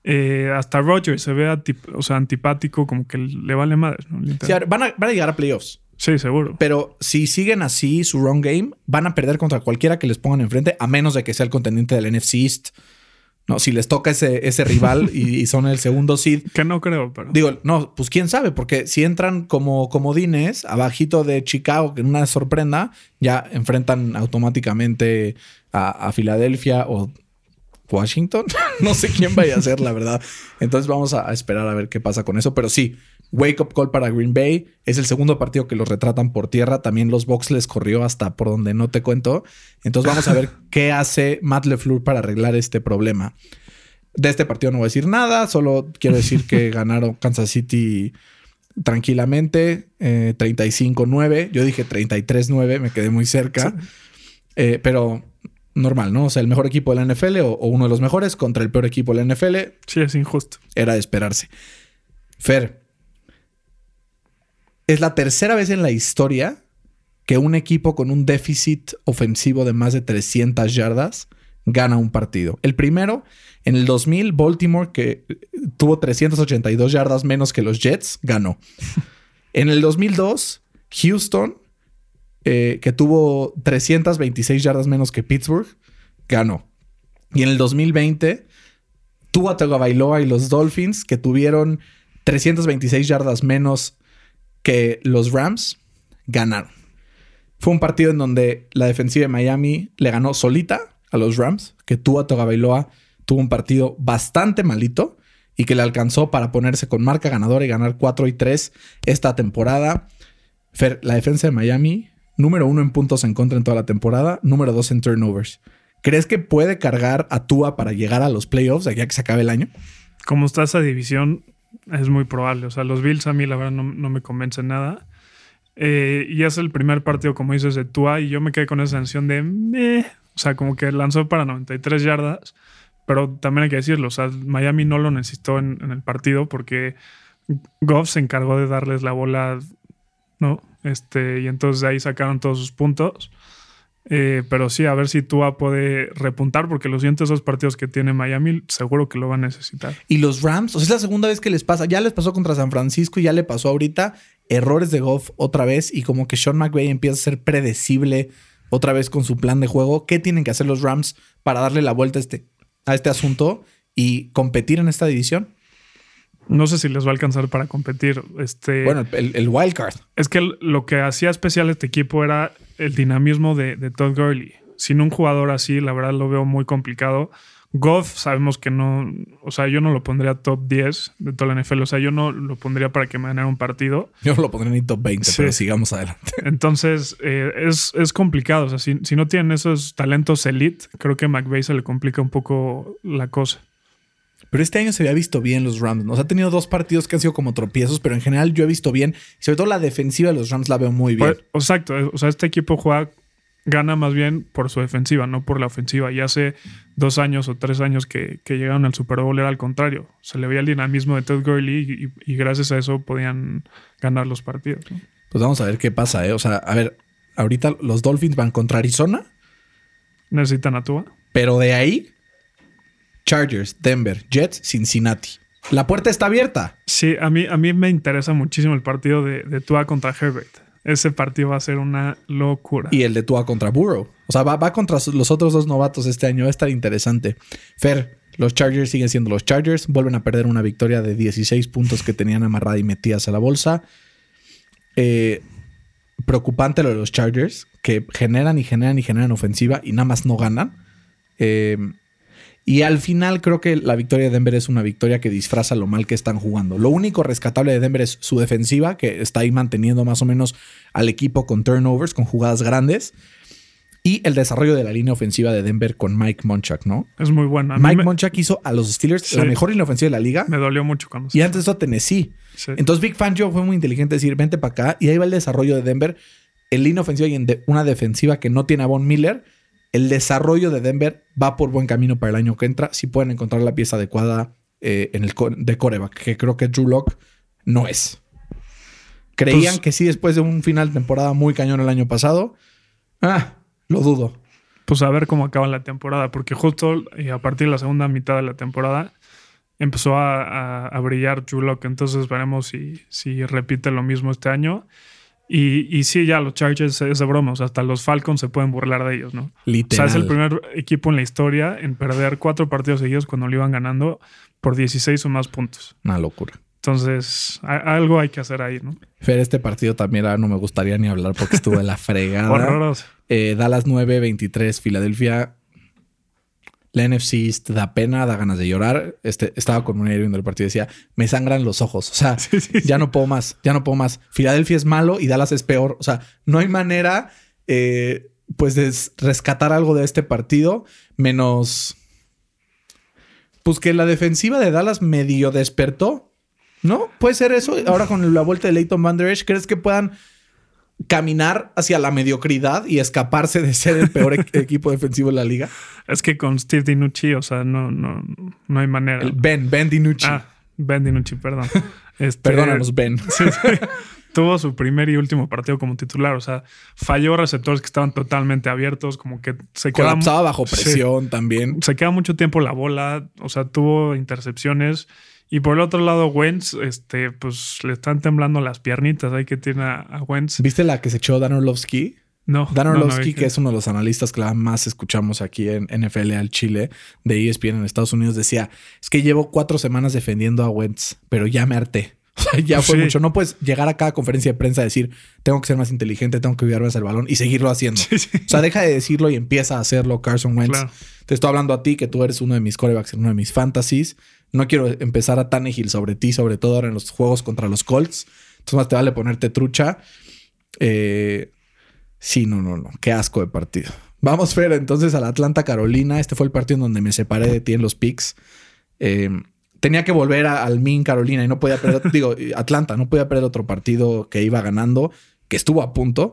Eh, hasta Rogers se ve o sea, antipático, como que le vale madres, ¿no? Sí, a ver, van, a, van a llegar a playoffs. Sí, seguro. Pero si siguen así su run game, van a perder contra cualquiera que les pongan enfrente, a menos de que sea el contendiente del NFC East. No, si les toca ese, ese rival y, y son el segundo seed. Que no creo, pero. Digo, no, pues quién sabe, porque si entran como comodines abajito de Chicago, que en una sorprenda, ya enfrentan automáticamente a, a Filadelfia o Washington. no sé quién vaya a ser, la verdad. Entonces vamos a, a esperar a ver qué pasa con eso. Pero sí, wake up call para Green Bay. Es el segundo partido que los retratan por tierra. También los Bucks les corrió hasta por donde no te cuento. Entonces vamos a ver qué hace Matt LeFleur para arreglar este problema. De este partido no voy a decir nada, solo quiero decir que ganaron Kansas City tranquilamente, eh, 35-9. Yo dije 33-9, me quedé muy cerca. Eh, pero normal, ¿no? O sea, el mejor equipo de la NFL o, o uno de los mejores contra el peor equipo de la NFL Sí, es injusto. era de esperarse. Fer, es la tercera vez en la historia que un equipo con un déficit ofensivo de más de 300 yardas gana un partido. El primero, en el 2000, Baltimore, que tuvo 382 yardas menos que los Jets, ganó. En el 2002, Houston, eh, que tuvo 326 yardas menos que Pittsburgh, ganó. Y en el 2020, Tua Tagovailoa y los Dolphins, que tuvieron 326 yardas menos que los Rams, ganaron. Fue un partido en donde la defensiva de Miami le ganó solita a los Rams, que Tua Tagovailoa tuvo un partido bastante malito y que le alcanzó para ponerse con marca ganadora y ganar 4 y 3 esta temporada. Fer, la defensa de Miami, número uno en puntos en contra en toda la temporada, número dos en turnovers. ¿Crees que puede cargar a Tua para llegar a los playoffs de aquí a que se acabe el año? Como está esa división, es muy probable. O sea, los Bills a mí la verdad no, no me convencen nada. Eh, y es el primer partido, como dices, de Tua y yo me quedé con esa sensación de... Meh. O sea, como que lanzó para 93 yardas, pero también hay que decirlo, o sea, Miami no lo necesitó en, en el partido porque Goff se encargó de darles la bola, ¿no? Este, y entonces de ahí sacaron todos sus puntos. Eh, pero sí, a ver si Tua puede repuntar, porque los siguientes dos partidos que tiene Miami, seguro que lo va a necesitar. Y los Rams, o sea, es la segunda vez que les pasa. Ya les pasó contra San Francisco y ya le pasó ahorita. Errores de Goff otra vez y como que Sean McVay empieza a ser predecible otra vez con su plan de juego. ¿Qué tienen que hacer los Rams para darle la vuelta a este, a este asunto y competir en esta división? No sé si les va a alcanzar para competir. Este, Bueno, el, el wild card. Es que lo que hacía especial este equipo era el dinamismo de, de Todd Gurley. Sin un jugador así, la verdad lo veo muy complicado. Goff, sabemos que no, o sea, yo no lo pondría top 10 de toda la NFL, o sea, yo no lo pondría para que me ganara un partido. Yo no lo pondré ni top 20, Sí. pero sigamos adelante. Entonces, eh, es, es complicado, o sea, si, si no tienen esos talentos elite, creo que a McVay se le complica un poco la cosa. Pero este año se había visto bien los Rams. Nos ha tenido dos partidos que han sido como tropiezos, pero en general yo he visto bien. Y sobre todo la defensiva de los Rams la veo muy bien. Pues, exacto, eh, o sea, este equipo juega, gana más bien por su defensiva, no por la ofensiva. Y hace dos años o tres años que, que llegaron al Super Bowl era al contrario. Se le veía el dinamismo de Todd Gurley y, y gracias a eso podían ganar los partidos. ¿no? Pues vamos a ver qué pasa, ¿eh? O sea, a ver, ahorita los Dolphins van contra Arizona, Necesitan a Tua. pero de ahí, Chargers, Denver, Jets, Cincinnati. La puerta está abierta. Sí, a mí, a mí me interesa muchísimo el partido de, de Tua contra Herbert. Ese partido va a ser una locura. Y el de Tua contra Burrow. O sea, va, va contra los otros dos novatos este año. Va a estar interesante. Fer, los Chargers siguen siendo los Chargers. Vuelven a perder una victoria de 16 puntos que tenían amarrada y metidas a la bolsa. Eh, preocupante lo de los Chargers, que generan y generan y generan ofensiva y nada más no ganan. Eh, y al final creo que la victoria de Denver es una victoria que disfraza lo mal que están jugando. Lo único rescatable de Denver es su defensiva, que está ahí manteniendo más o menos al equipo con turnovers, con jugadas grandes. Y el desarrollo de la línea ofensiva de Denver con Mike Monchak, ¿no? Es muy bueno. A mí Mike me, Monchak hizo a los Steelers Sí. la mejor línea ofensiva de la liga. me dolió mucho cuando Y antes eso a Tennessee. Sí. Entonces Big Fangio fue muy inteligente decir, vente para acá. Y ahí va el desarrollo de Denver. En línea ofensiva y en una defensiva que no tiene a Von Miller. El desarrollo de Denver va por buen camino para el año que entra. Si pueden encontrar la pieza adecuada eh, en el de coreback, que creo que Drew Lock no es. Creían Pues- que sí después de un final de temporada muy cañón el año pasado. Ah, lo dudo. pues a ver cómo acaba la temporada, porque justo eh, a partir de la segunda mitad de la temporada empezó a, a- a brillar Drew Lock, entonces veremos si, si repite lo mismo este año. Y, y sí, ya los Chargers es de broma, o sea, hasta los Falcons se pueden burlar de ellos, ¿no? O sea, Literal. es el primer equipo en la historia en perder cuatro partidos seguidos cuando lo iban ganando por 16 o más puntos. Una locura. Entonces, algo hay que hacer ahí, ¿no? Fer, este partido también ah, no me gustaría ni hablar porque estuvo de la fregada. Horroroso. Eh, Dallas 9-23, Filadelfia. La NFC da pena, da ganas de llorar. Este, estaba con un viendo el partido y decía, me sangran los ojos. O sea, Sí, sí, sí. ya no puedo más, ya no puedo más. Filadelfia es malo y Dallas es peor. O sea, no hay manera, eh, pues, de rescatar algo de este partido, menos... Pues que la defensiva de Dallas medio despertó, ¿no? Puede ser eso. Ahora con la vuelta de Leighton Van Der Esch, ¿crees que puedan caminar hacia la mediocridad y escaparse de ser el peor e- equipo defensivo de la liga? Es que con Steve DiNucci, o sea, no, no, no hay manera. El Ben, Ben DiNucci. Ah, Ben DiNucci, perdón. Este, Perdónanos, Ben. Sí, sí. tuvo su primer y último partido como titular. O sea, falló receptores que estaban totalmente abiertos, como que se. Colapsaba bajo presión también. Se queda mucho tiempo la bola, o sea, tuvo intercepciones. Y por el otro lado, Wentz, este, pues le están temblando las piernitas ahí que tiene a, a Wentz. ¿Viste la que se echó Dan Orlovsky? No. Dan no, no Orlovsky, que es uno de los analistas que la más escuchamos aquí en NFL al Chile de ESPN en Estados Unidos, decía: Es que llevo cuatro semanas defendiendo a Wentz, pero ya me harté. O sea, ya fue Sí. mucho. No puedes llegar a cada conferencia de prensa a decir: Tengo que ser más inteligente, tengo que cuidar más el balón y seguirlo haciendo. Sí, sí. O sea, deja de decirlo y empieza a hacerlo Carson Wentz. Claro. Te estoy hablando a ti, que tú eres uno de mis corebacks en uno de mis fantasies. No quiero empezar a Tannehill sobre ti, sobre todo ahora en los juegos contra los Colts. Entonces más te vale ponerte trucha. Eh, sí, no, no, no. Qué asco de partido. Vamos, Fer, entonces al Atlanta Carolina. Este fue el partido en donde me separé de ti en los picks. Eh, tenía que volver a- al Min Carolina y no podía perder, digo, Atlanta, no podía perder otro partido que iba ganando, que estuvo a punto,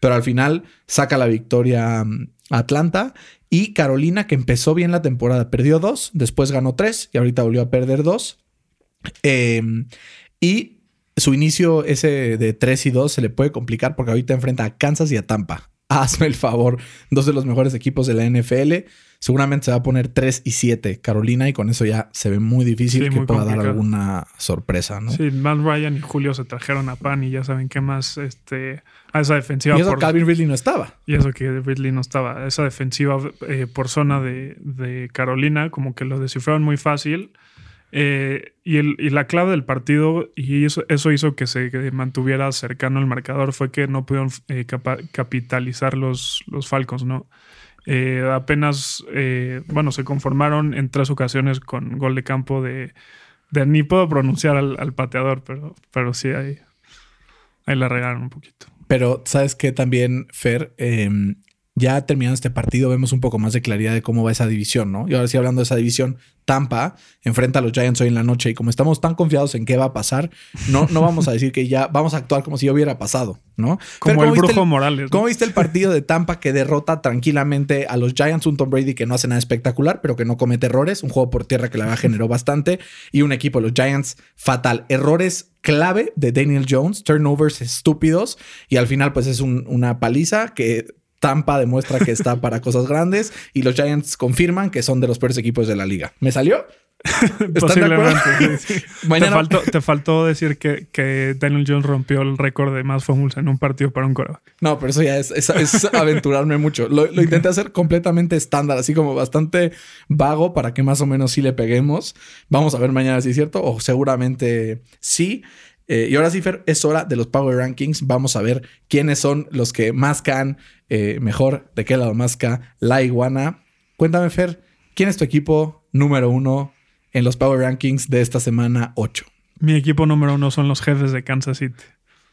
pero al final saca la victoria mm, Atlanta y Carolina, que empezó bien la temporada, perdió dos, después ganó tres y ahorita volvió a perder dos. Eh, y su inicio ese de 3 y 2 se le puede complicar porque ahorita enfrenta a Kansas y a Tampa. Hazme el favor, dos de los mejores equipos de la NFL. Seguramente se va a poner 3 y 7 Carolina y con eso ya se ve muy difícil Sí, que muy pueda dar alguna sorpresa, ¿no? Sí, Matt Ryan y Julio se trajeron a Pan y ya saben qué más este, a esa defensiva. y eso por- Calvin Ridley no estaba. y eso que Ridley no estaba. Esa defensiva eh, por zona de, de Carolina, como que lo descifraron muy fácil. Eh, y, el- y la clave del partido, y eso, eso hizo que se mantuviera cercano al marcador, fue que no pudieron eh, capa- capitalizar los, los Falcons, ¿no? Eh, apenas, eh, bueno, se conformaron en tres ocasiones con gol de campo de, de ni puedo pronunciar al, pateador, pero, pero sí ahí, ahí la regaron un poquito. Pero sabes que también, Fer, Eh, ya terminando este partido, vemos un poco más de claridad de cómo va esa división, ¿no? Y ahora sí, hablando de esa división, Tampa enfrenta a los Giants hoy en la noche. Y como estamos tan confiados en qué va a pasar, no, no vamos a decir que ya vamos a actuar como si ya hubiera pasado, ¿no? Como ¿cómo el brujo Morales. ¿no? ¿Cómo viste el partido de Tampa que derrota tranquilamente a los Giants? Un Tom Brady que no hace nada espectacular, pero que no comete errores. Un juego por tierra que la verdad generó bastante. Y un equipo, los Giants, fatal. Errores clave de Daniel Jones, turnovers estúpidos. Y al final, pues es un- una paliza que Tampa demuestra que está para cosas grandes. Y los Giants confirman que son de los peores equipos de la liga. ¿Me salió? Posiblemente. sí, sí. Mañana- Te, faltó, te faltó decir que, que Daniel Jones rompió el récord de más fumbles en un partido para un coreback. No, pero eso ya es, es- es aventurarme mucho. Lo, lo intenté hacer completamente estándar, así como bastante vago para que más o menos sí le peguemos. Vamos a ver mañana si es cierto o seguramente sí. Eh, y ahora sí, Fer, es hora de los Power Rankings. Vamos a ver quiénes son los que más caen eh, mejor, de qué lado más cae la iguana. Cuéntame, Fer, ¿quién es tu equipo número uno en los Power Rankings de esta semana 8? Mi equipo número uno son los jefes de Kansas City.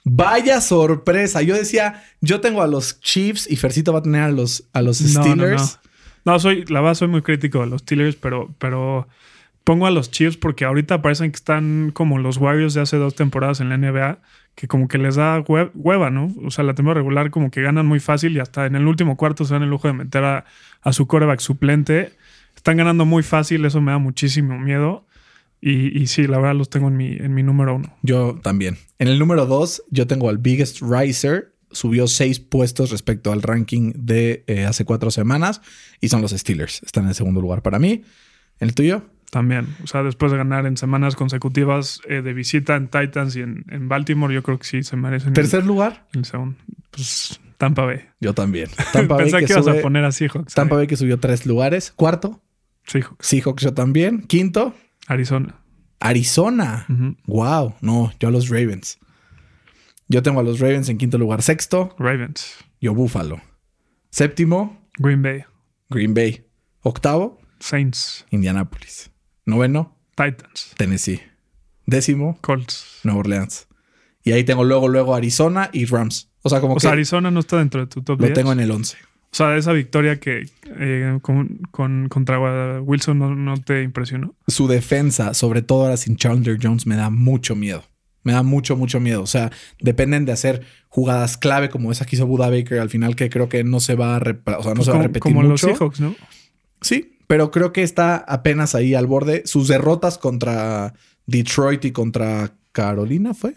Vaya sorpresa. Yo decía, yo tengo a los Chiefs y Fercito va a tener a los, a los No, no, Steelers. No, No, soy, la verdad soy muy crítico de los Steelers, pero, pero pongo a los Chiefs porque ahorita parecen que están como los Warriors de hace dos temporadas en la NBA, que como que les da hue- hueva, ¿no? O sea, la temporada regular como que ganan muy fácil y hasta en el último cuarto se dan el lujo de meter a, su coreback suplente. Están ganando muy fácil, eso me da muchísimo miedo. Y, sí, la verdad los tengo en mi, en mi número uno. Yo también. En el número 2, yo tengo al Biggest Riser. Subió seis puestos respecto al ranking de eh, hace cuatro semanas y son los Steelers. Están en segundo lugar para mí. ¿En el tuyo? También, o sea, después de ganar en semanas consecutivas eh, de visita en Titans y en, en Baltimore, yo creo que sí se merecen el- Tercer lugar, el, segundo. Pues Tampa Bay. yo también. Tampa Bay, Pensé que que ibas a poner a Seahawks. Tampa ahí. Bay que subió tres lugares. Cuarto, Seahawks. Seahawks yo también. Quinto, Arizona. Arizona. Wow, no, yo a los Ravens. Yo tengo a los Ravens en quinto lugar. Sexto, Ravens. yo Buffalo. Séptimo, Green Bay. Green Bay. Octavo, Saints. Indianapolis. Noveno, Titans. Tennessee. Décimo, Colts. Nueva Orleans. Y ahí tengo luego, luego Arizona y Rams. O sea, como O que sea, Arizona no está dentro de tu top lo 10. tengo en el 11. O sea, esa victoria que eh, con, con- contra Wilson no, no te impresionó. Su defensa, sobre todo ahora sin Chandler Jones, me da mucho miedo. Me da mucho, mucho miedo. O sea, dependen de hacer jugadas clave como esa que hizo Buda Baker al final, que creo que no se va a, o sea, no Pues se va a como, repetir como los. Seahawks, ¿no? Sí, pero creo que está apenas ahí al borde. Sus derrotas contra Detroit y contra Carolina fue.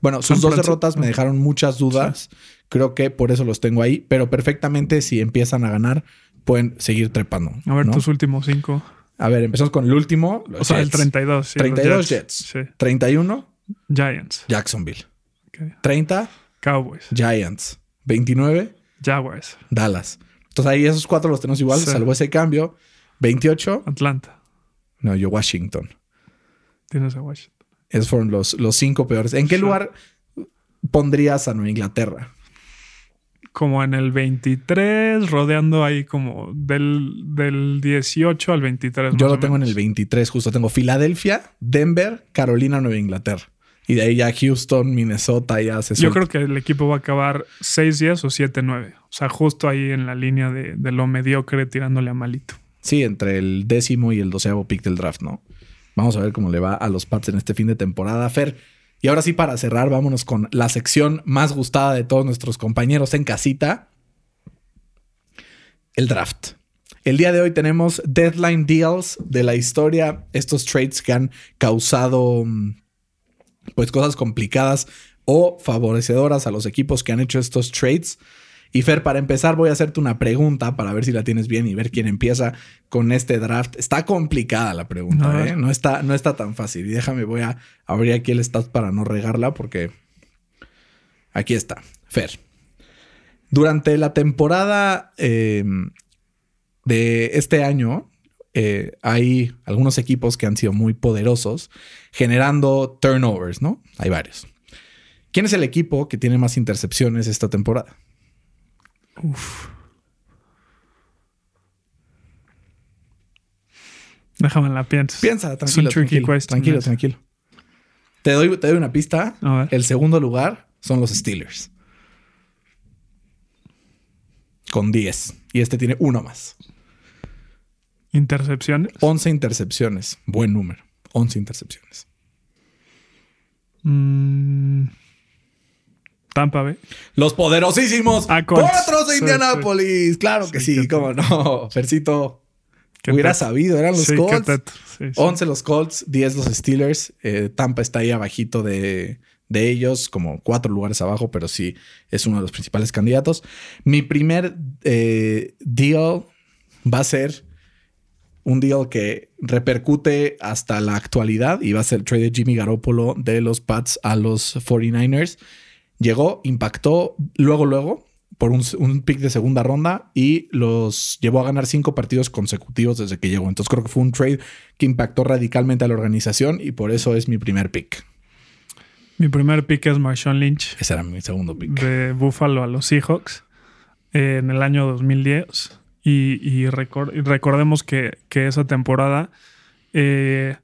Bueno, sus San dos derrotas me dejaron muchas dudas. Creo que por eso los tengo ahí. Pero perfectamente, si empiezan a ganar, pueden seguir trepando. A ver, ¿no? tus últimos cinco. A ver, empezamos con el último. O sea, el Jets. 32. sí, los 32 Jets. Sí. 31, Giants. Jacksonville. Ok. 30, Cowboys. Giants. 29, Jaguars. Dallas. Entonces ahí esos cuatro los tenemos igual, Sí. salvo ese cambio. 28, Atlanta. no, yo Washington. Tienes a Washington. Esos fueron los, los cinco peores. ¿En qué Sí. lugar pondrías a Nueva Inglaterra? Como en el 23, rodeando ahí como del, del 18 al 23. Yo lo tengo en el menos. 23, justo tengo Filadelfia, Denver, Carolina, Nueva Inglaterra. Y de ahí ya Houston, Minnesota, ya se Yo creo que el equipo va a acabar 6-10 o 7-9. O sea, justo ahí en la línea de, de lo mediocre tirándole a malito. Sí, entre el décimo y el doceavo pick del draft, ¿no? Vamos a ver cómo le va a los Pats en este fin de temporada, Fer. Y ahora sí, para cerrar, vámonos con la sección más gustada de todos nuestros compañeros en casita. El draft. El día de hoy tenemos deadline deals de la historia, estos trades que han causado mm, pues cosas complicadas o favorecedoras a los equipos que han hecho estos trades. Y Fer, para empezar voy a hacerte una pregunta para ver si la tienes bien y ver quién empieza con este draft. Está complicada la pregunta. ¿eh? No está, no está tan fácil. Y déjame, voy a abrir aquí el stat para no regarla porque aquí está. Fer. Durante la temporada eh, de este año, eh, hay algunos equipos que han sido muy poderosos generando turnovers, ¿no? Hay varios. ¿Quién es el equipo que tiene más intercepciones esta temporada? Déjame la piensa. Piensa, Es tranquilo. tranquilo, question, tranquilo, ese. tranquilo. Te doy, te doy una pista. A ver. El segundo lugar son los Steelers. Con 10. Y este tiene uno más. Intercepciones. 11 intercepciones. Buen número. 11 intercepciones. Mm, Tampa Bay. Los poderosísimos Ah. Potros de Sí, Indianápolis. Claro que Sí, sí, cómo no. Fercito, hubiera sabido. Eran los Sí, Colts. teto. Sí, sí. 11 los Colts, 10 los Steelers. Eh, Tampa está ahí abajito de, de ellos, como cuatro lugares abajo, pero sí es uno de los principales candidatos. Mi primer eh, deal va a ser un deal que repercute hasta la actualidad y va a ser el trade de Jimmy Garoppolo de los Pats a los 49ers. Llegó, impactó luego, luego por un, un pick de segunda ronda y los llevó a ganar cinco partidos consecutivos desde que llegó. Entonces creo que fue un trade que impactó radicalmente a la organización y por eso es mi primer pick. Mi primer pick es Marshawn Lynch Ese era mi segundo pick. de Buffalo a los Seahawks eh, en el año 2010. Y, y recor- y recordemos que, que esa temporada eh,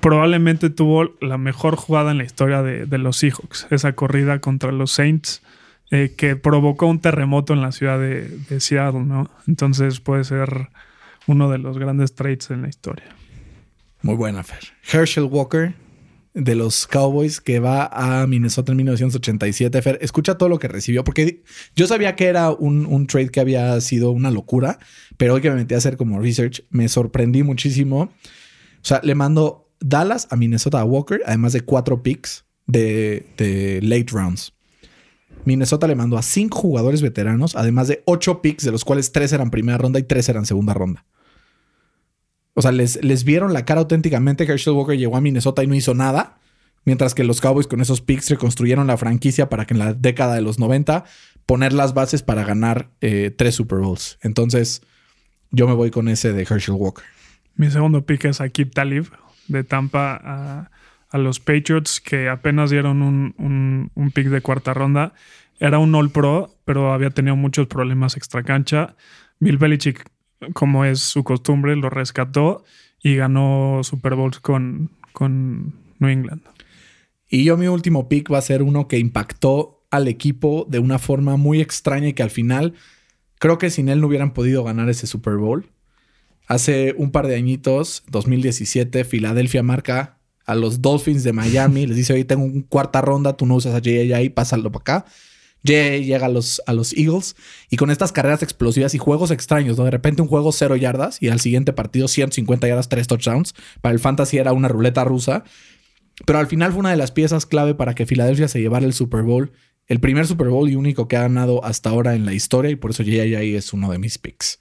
probablemente tuvo la mejor jugada en la historia de, los Seahawks. Esa corrida contra los Saints eh, que provocó un terremoto en la ciudad de, de Seattle, ¿no? Entonces puede ser uno de los grandes trades en la historia. Muy buena, Fer. Herschel Walker de los Cowboys que va a Minnesota en 1987. Fer, escucha todo lo que recibió, porque yo sabía que era un, trade que había sido una locura, pero hoy que me metí a hacer como research, me sorprendí muchísimo. O sea, le mando Dallas a Minnesota a Walker, además de cuatro picks de, de late rounds. Minnesota le mandó a cinco jugadores veteranos, además de ocho picks, de los cuales tres eran primera ronda y tres eran segunda ronda. O sea, les, les vieron la cara auténticamente. Herschel Walker llegó a Minnesota y no hizo nada. Mientras que los Cowboys con esos picks reconstruyeron la franquicia para que en la década de los 90 poner las bases para ganar eh, tres Super Bowls. Entonces, yo me voy con ese de Herschel Walker. Mi segundo pick es Akib Talib de Tampa a, los Patriots que apenas dieron un, un, un pick de cuarta ronda. Era un All Pro, pero había tenido muchos problemas extra cancha. Bill Belichick, como es su costumbre, lo rescató y ganó Super Bowls con, con New England. Y yo mi último pick va a ser uno que impactó al equipo de una forma muy extraña y que al final creo que sin él no hubieran podido ganar ese Super Bowl. Hace un par de añitos, 2017, Filadelfia marca a los Dolphins de Miami. Les dice, oye, tengo un cuarta ronda, tú no usas a ahí, pásalo para acá. J.A. llega a los, a los Eagles y con estas carreras explosivas y juegos extraños, ¿no? De repente un juego cero yardas y al siguiente partido 150 yardas, tres touchdowns. Para el fantasy era una ruleta rusa. Pero al final fue una de las piezas clave para que Filadelfia se llevara el Super Bowl, el primer Super Bowl y único que ha ganado hasta ahora en la historia, y por eso ahí es uno de mis picks.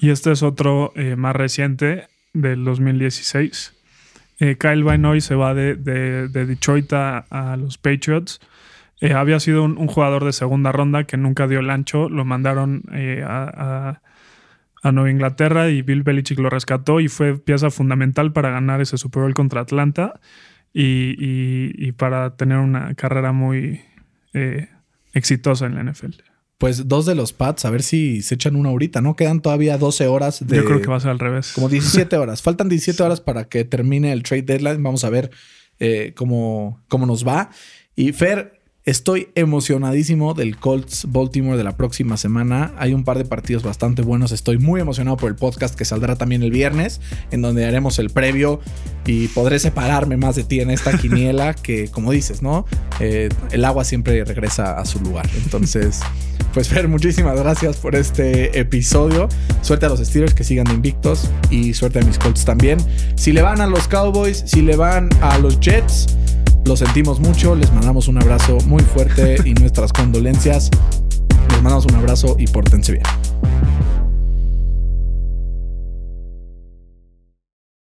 Y este es otro eh, más reciente del 2016. Eh, Kyle Van se va de, Detroit a, los Patriots. Eh, había sido un, jugador de segunda ronda que nunca dio el ancho. Lo mandaron a, Nueva Inglaterra y Bill Belichick lo rescató y fue pieza fundamental para ganar ese Super Bowl contra Atlanta y, para tener una carrera muy exitosa en la NFL pues dos de los pads, a ver si se echan una ahorita, ¿no? Quedan todavía 12 horas de... Yo creo que va a ser al revés. Como 17 horas. Faltan 17 horas para que termine el trade deadline. Vamos a ver eh, cómo, cómo nos va. Y Fer, Estoy emocionadísimo del Colts Baltimore de la próxima semana. Hay un par de partidos bastante buenos. Estoy muy emocionado por el podcast que saldrá también el viernes, en donde haremos el previo y podré separarme más de ti en esta quiniela que, como dices, ¿no? Eh, el agua siempre regresa a su lugar. Entonces, pues Fer, muchísimas gracias por este episodio. Suerte a los Steelers que sigan invictos y suerte a mis Colts también. Si le van a los Cowboys, si le van a los Jets, lo sentimos mucho, les mandamos un abrazo muy fuerte y nuestras condolencias. Les mandamos un abrazo y pórtense bien.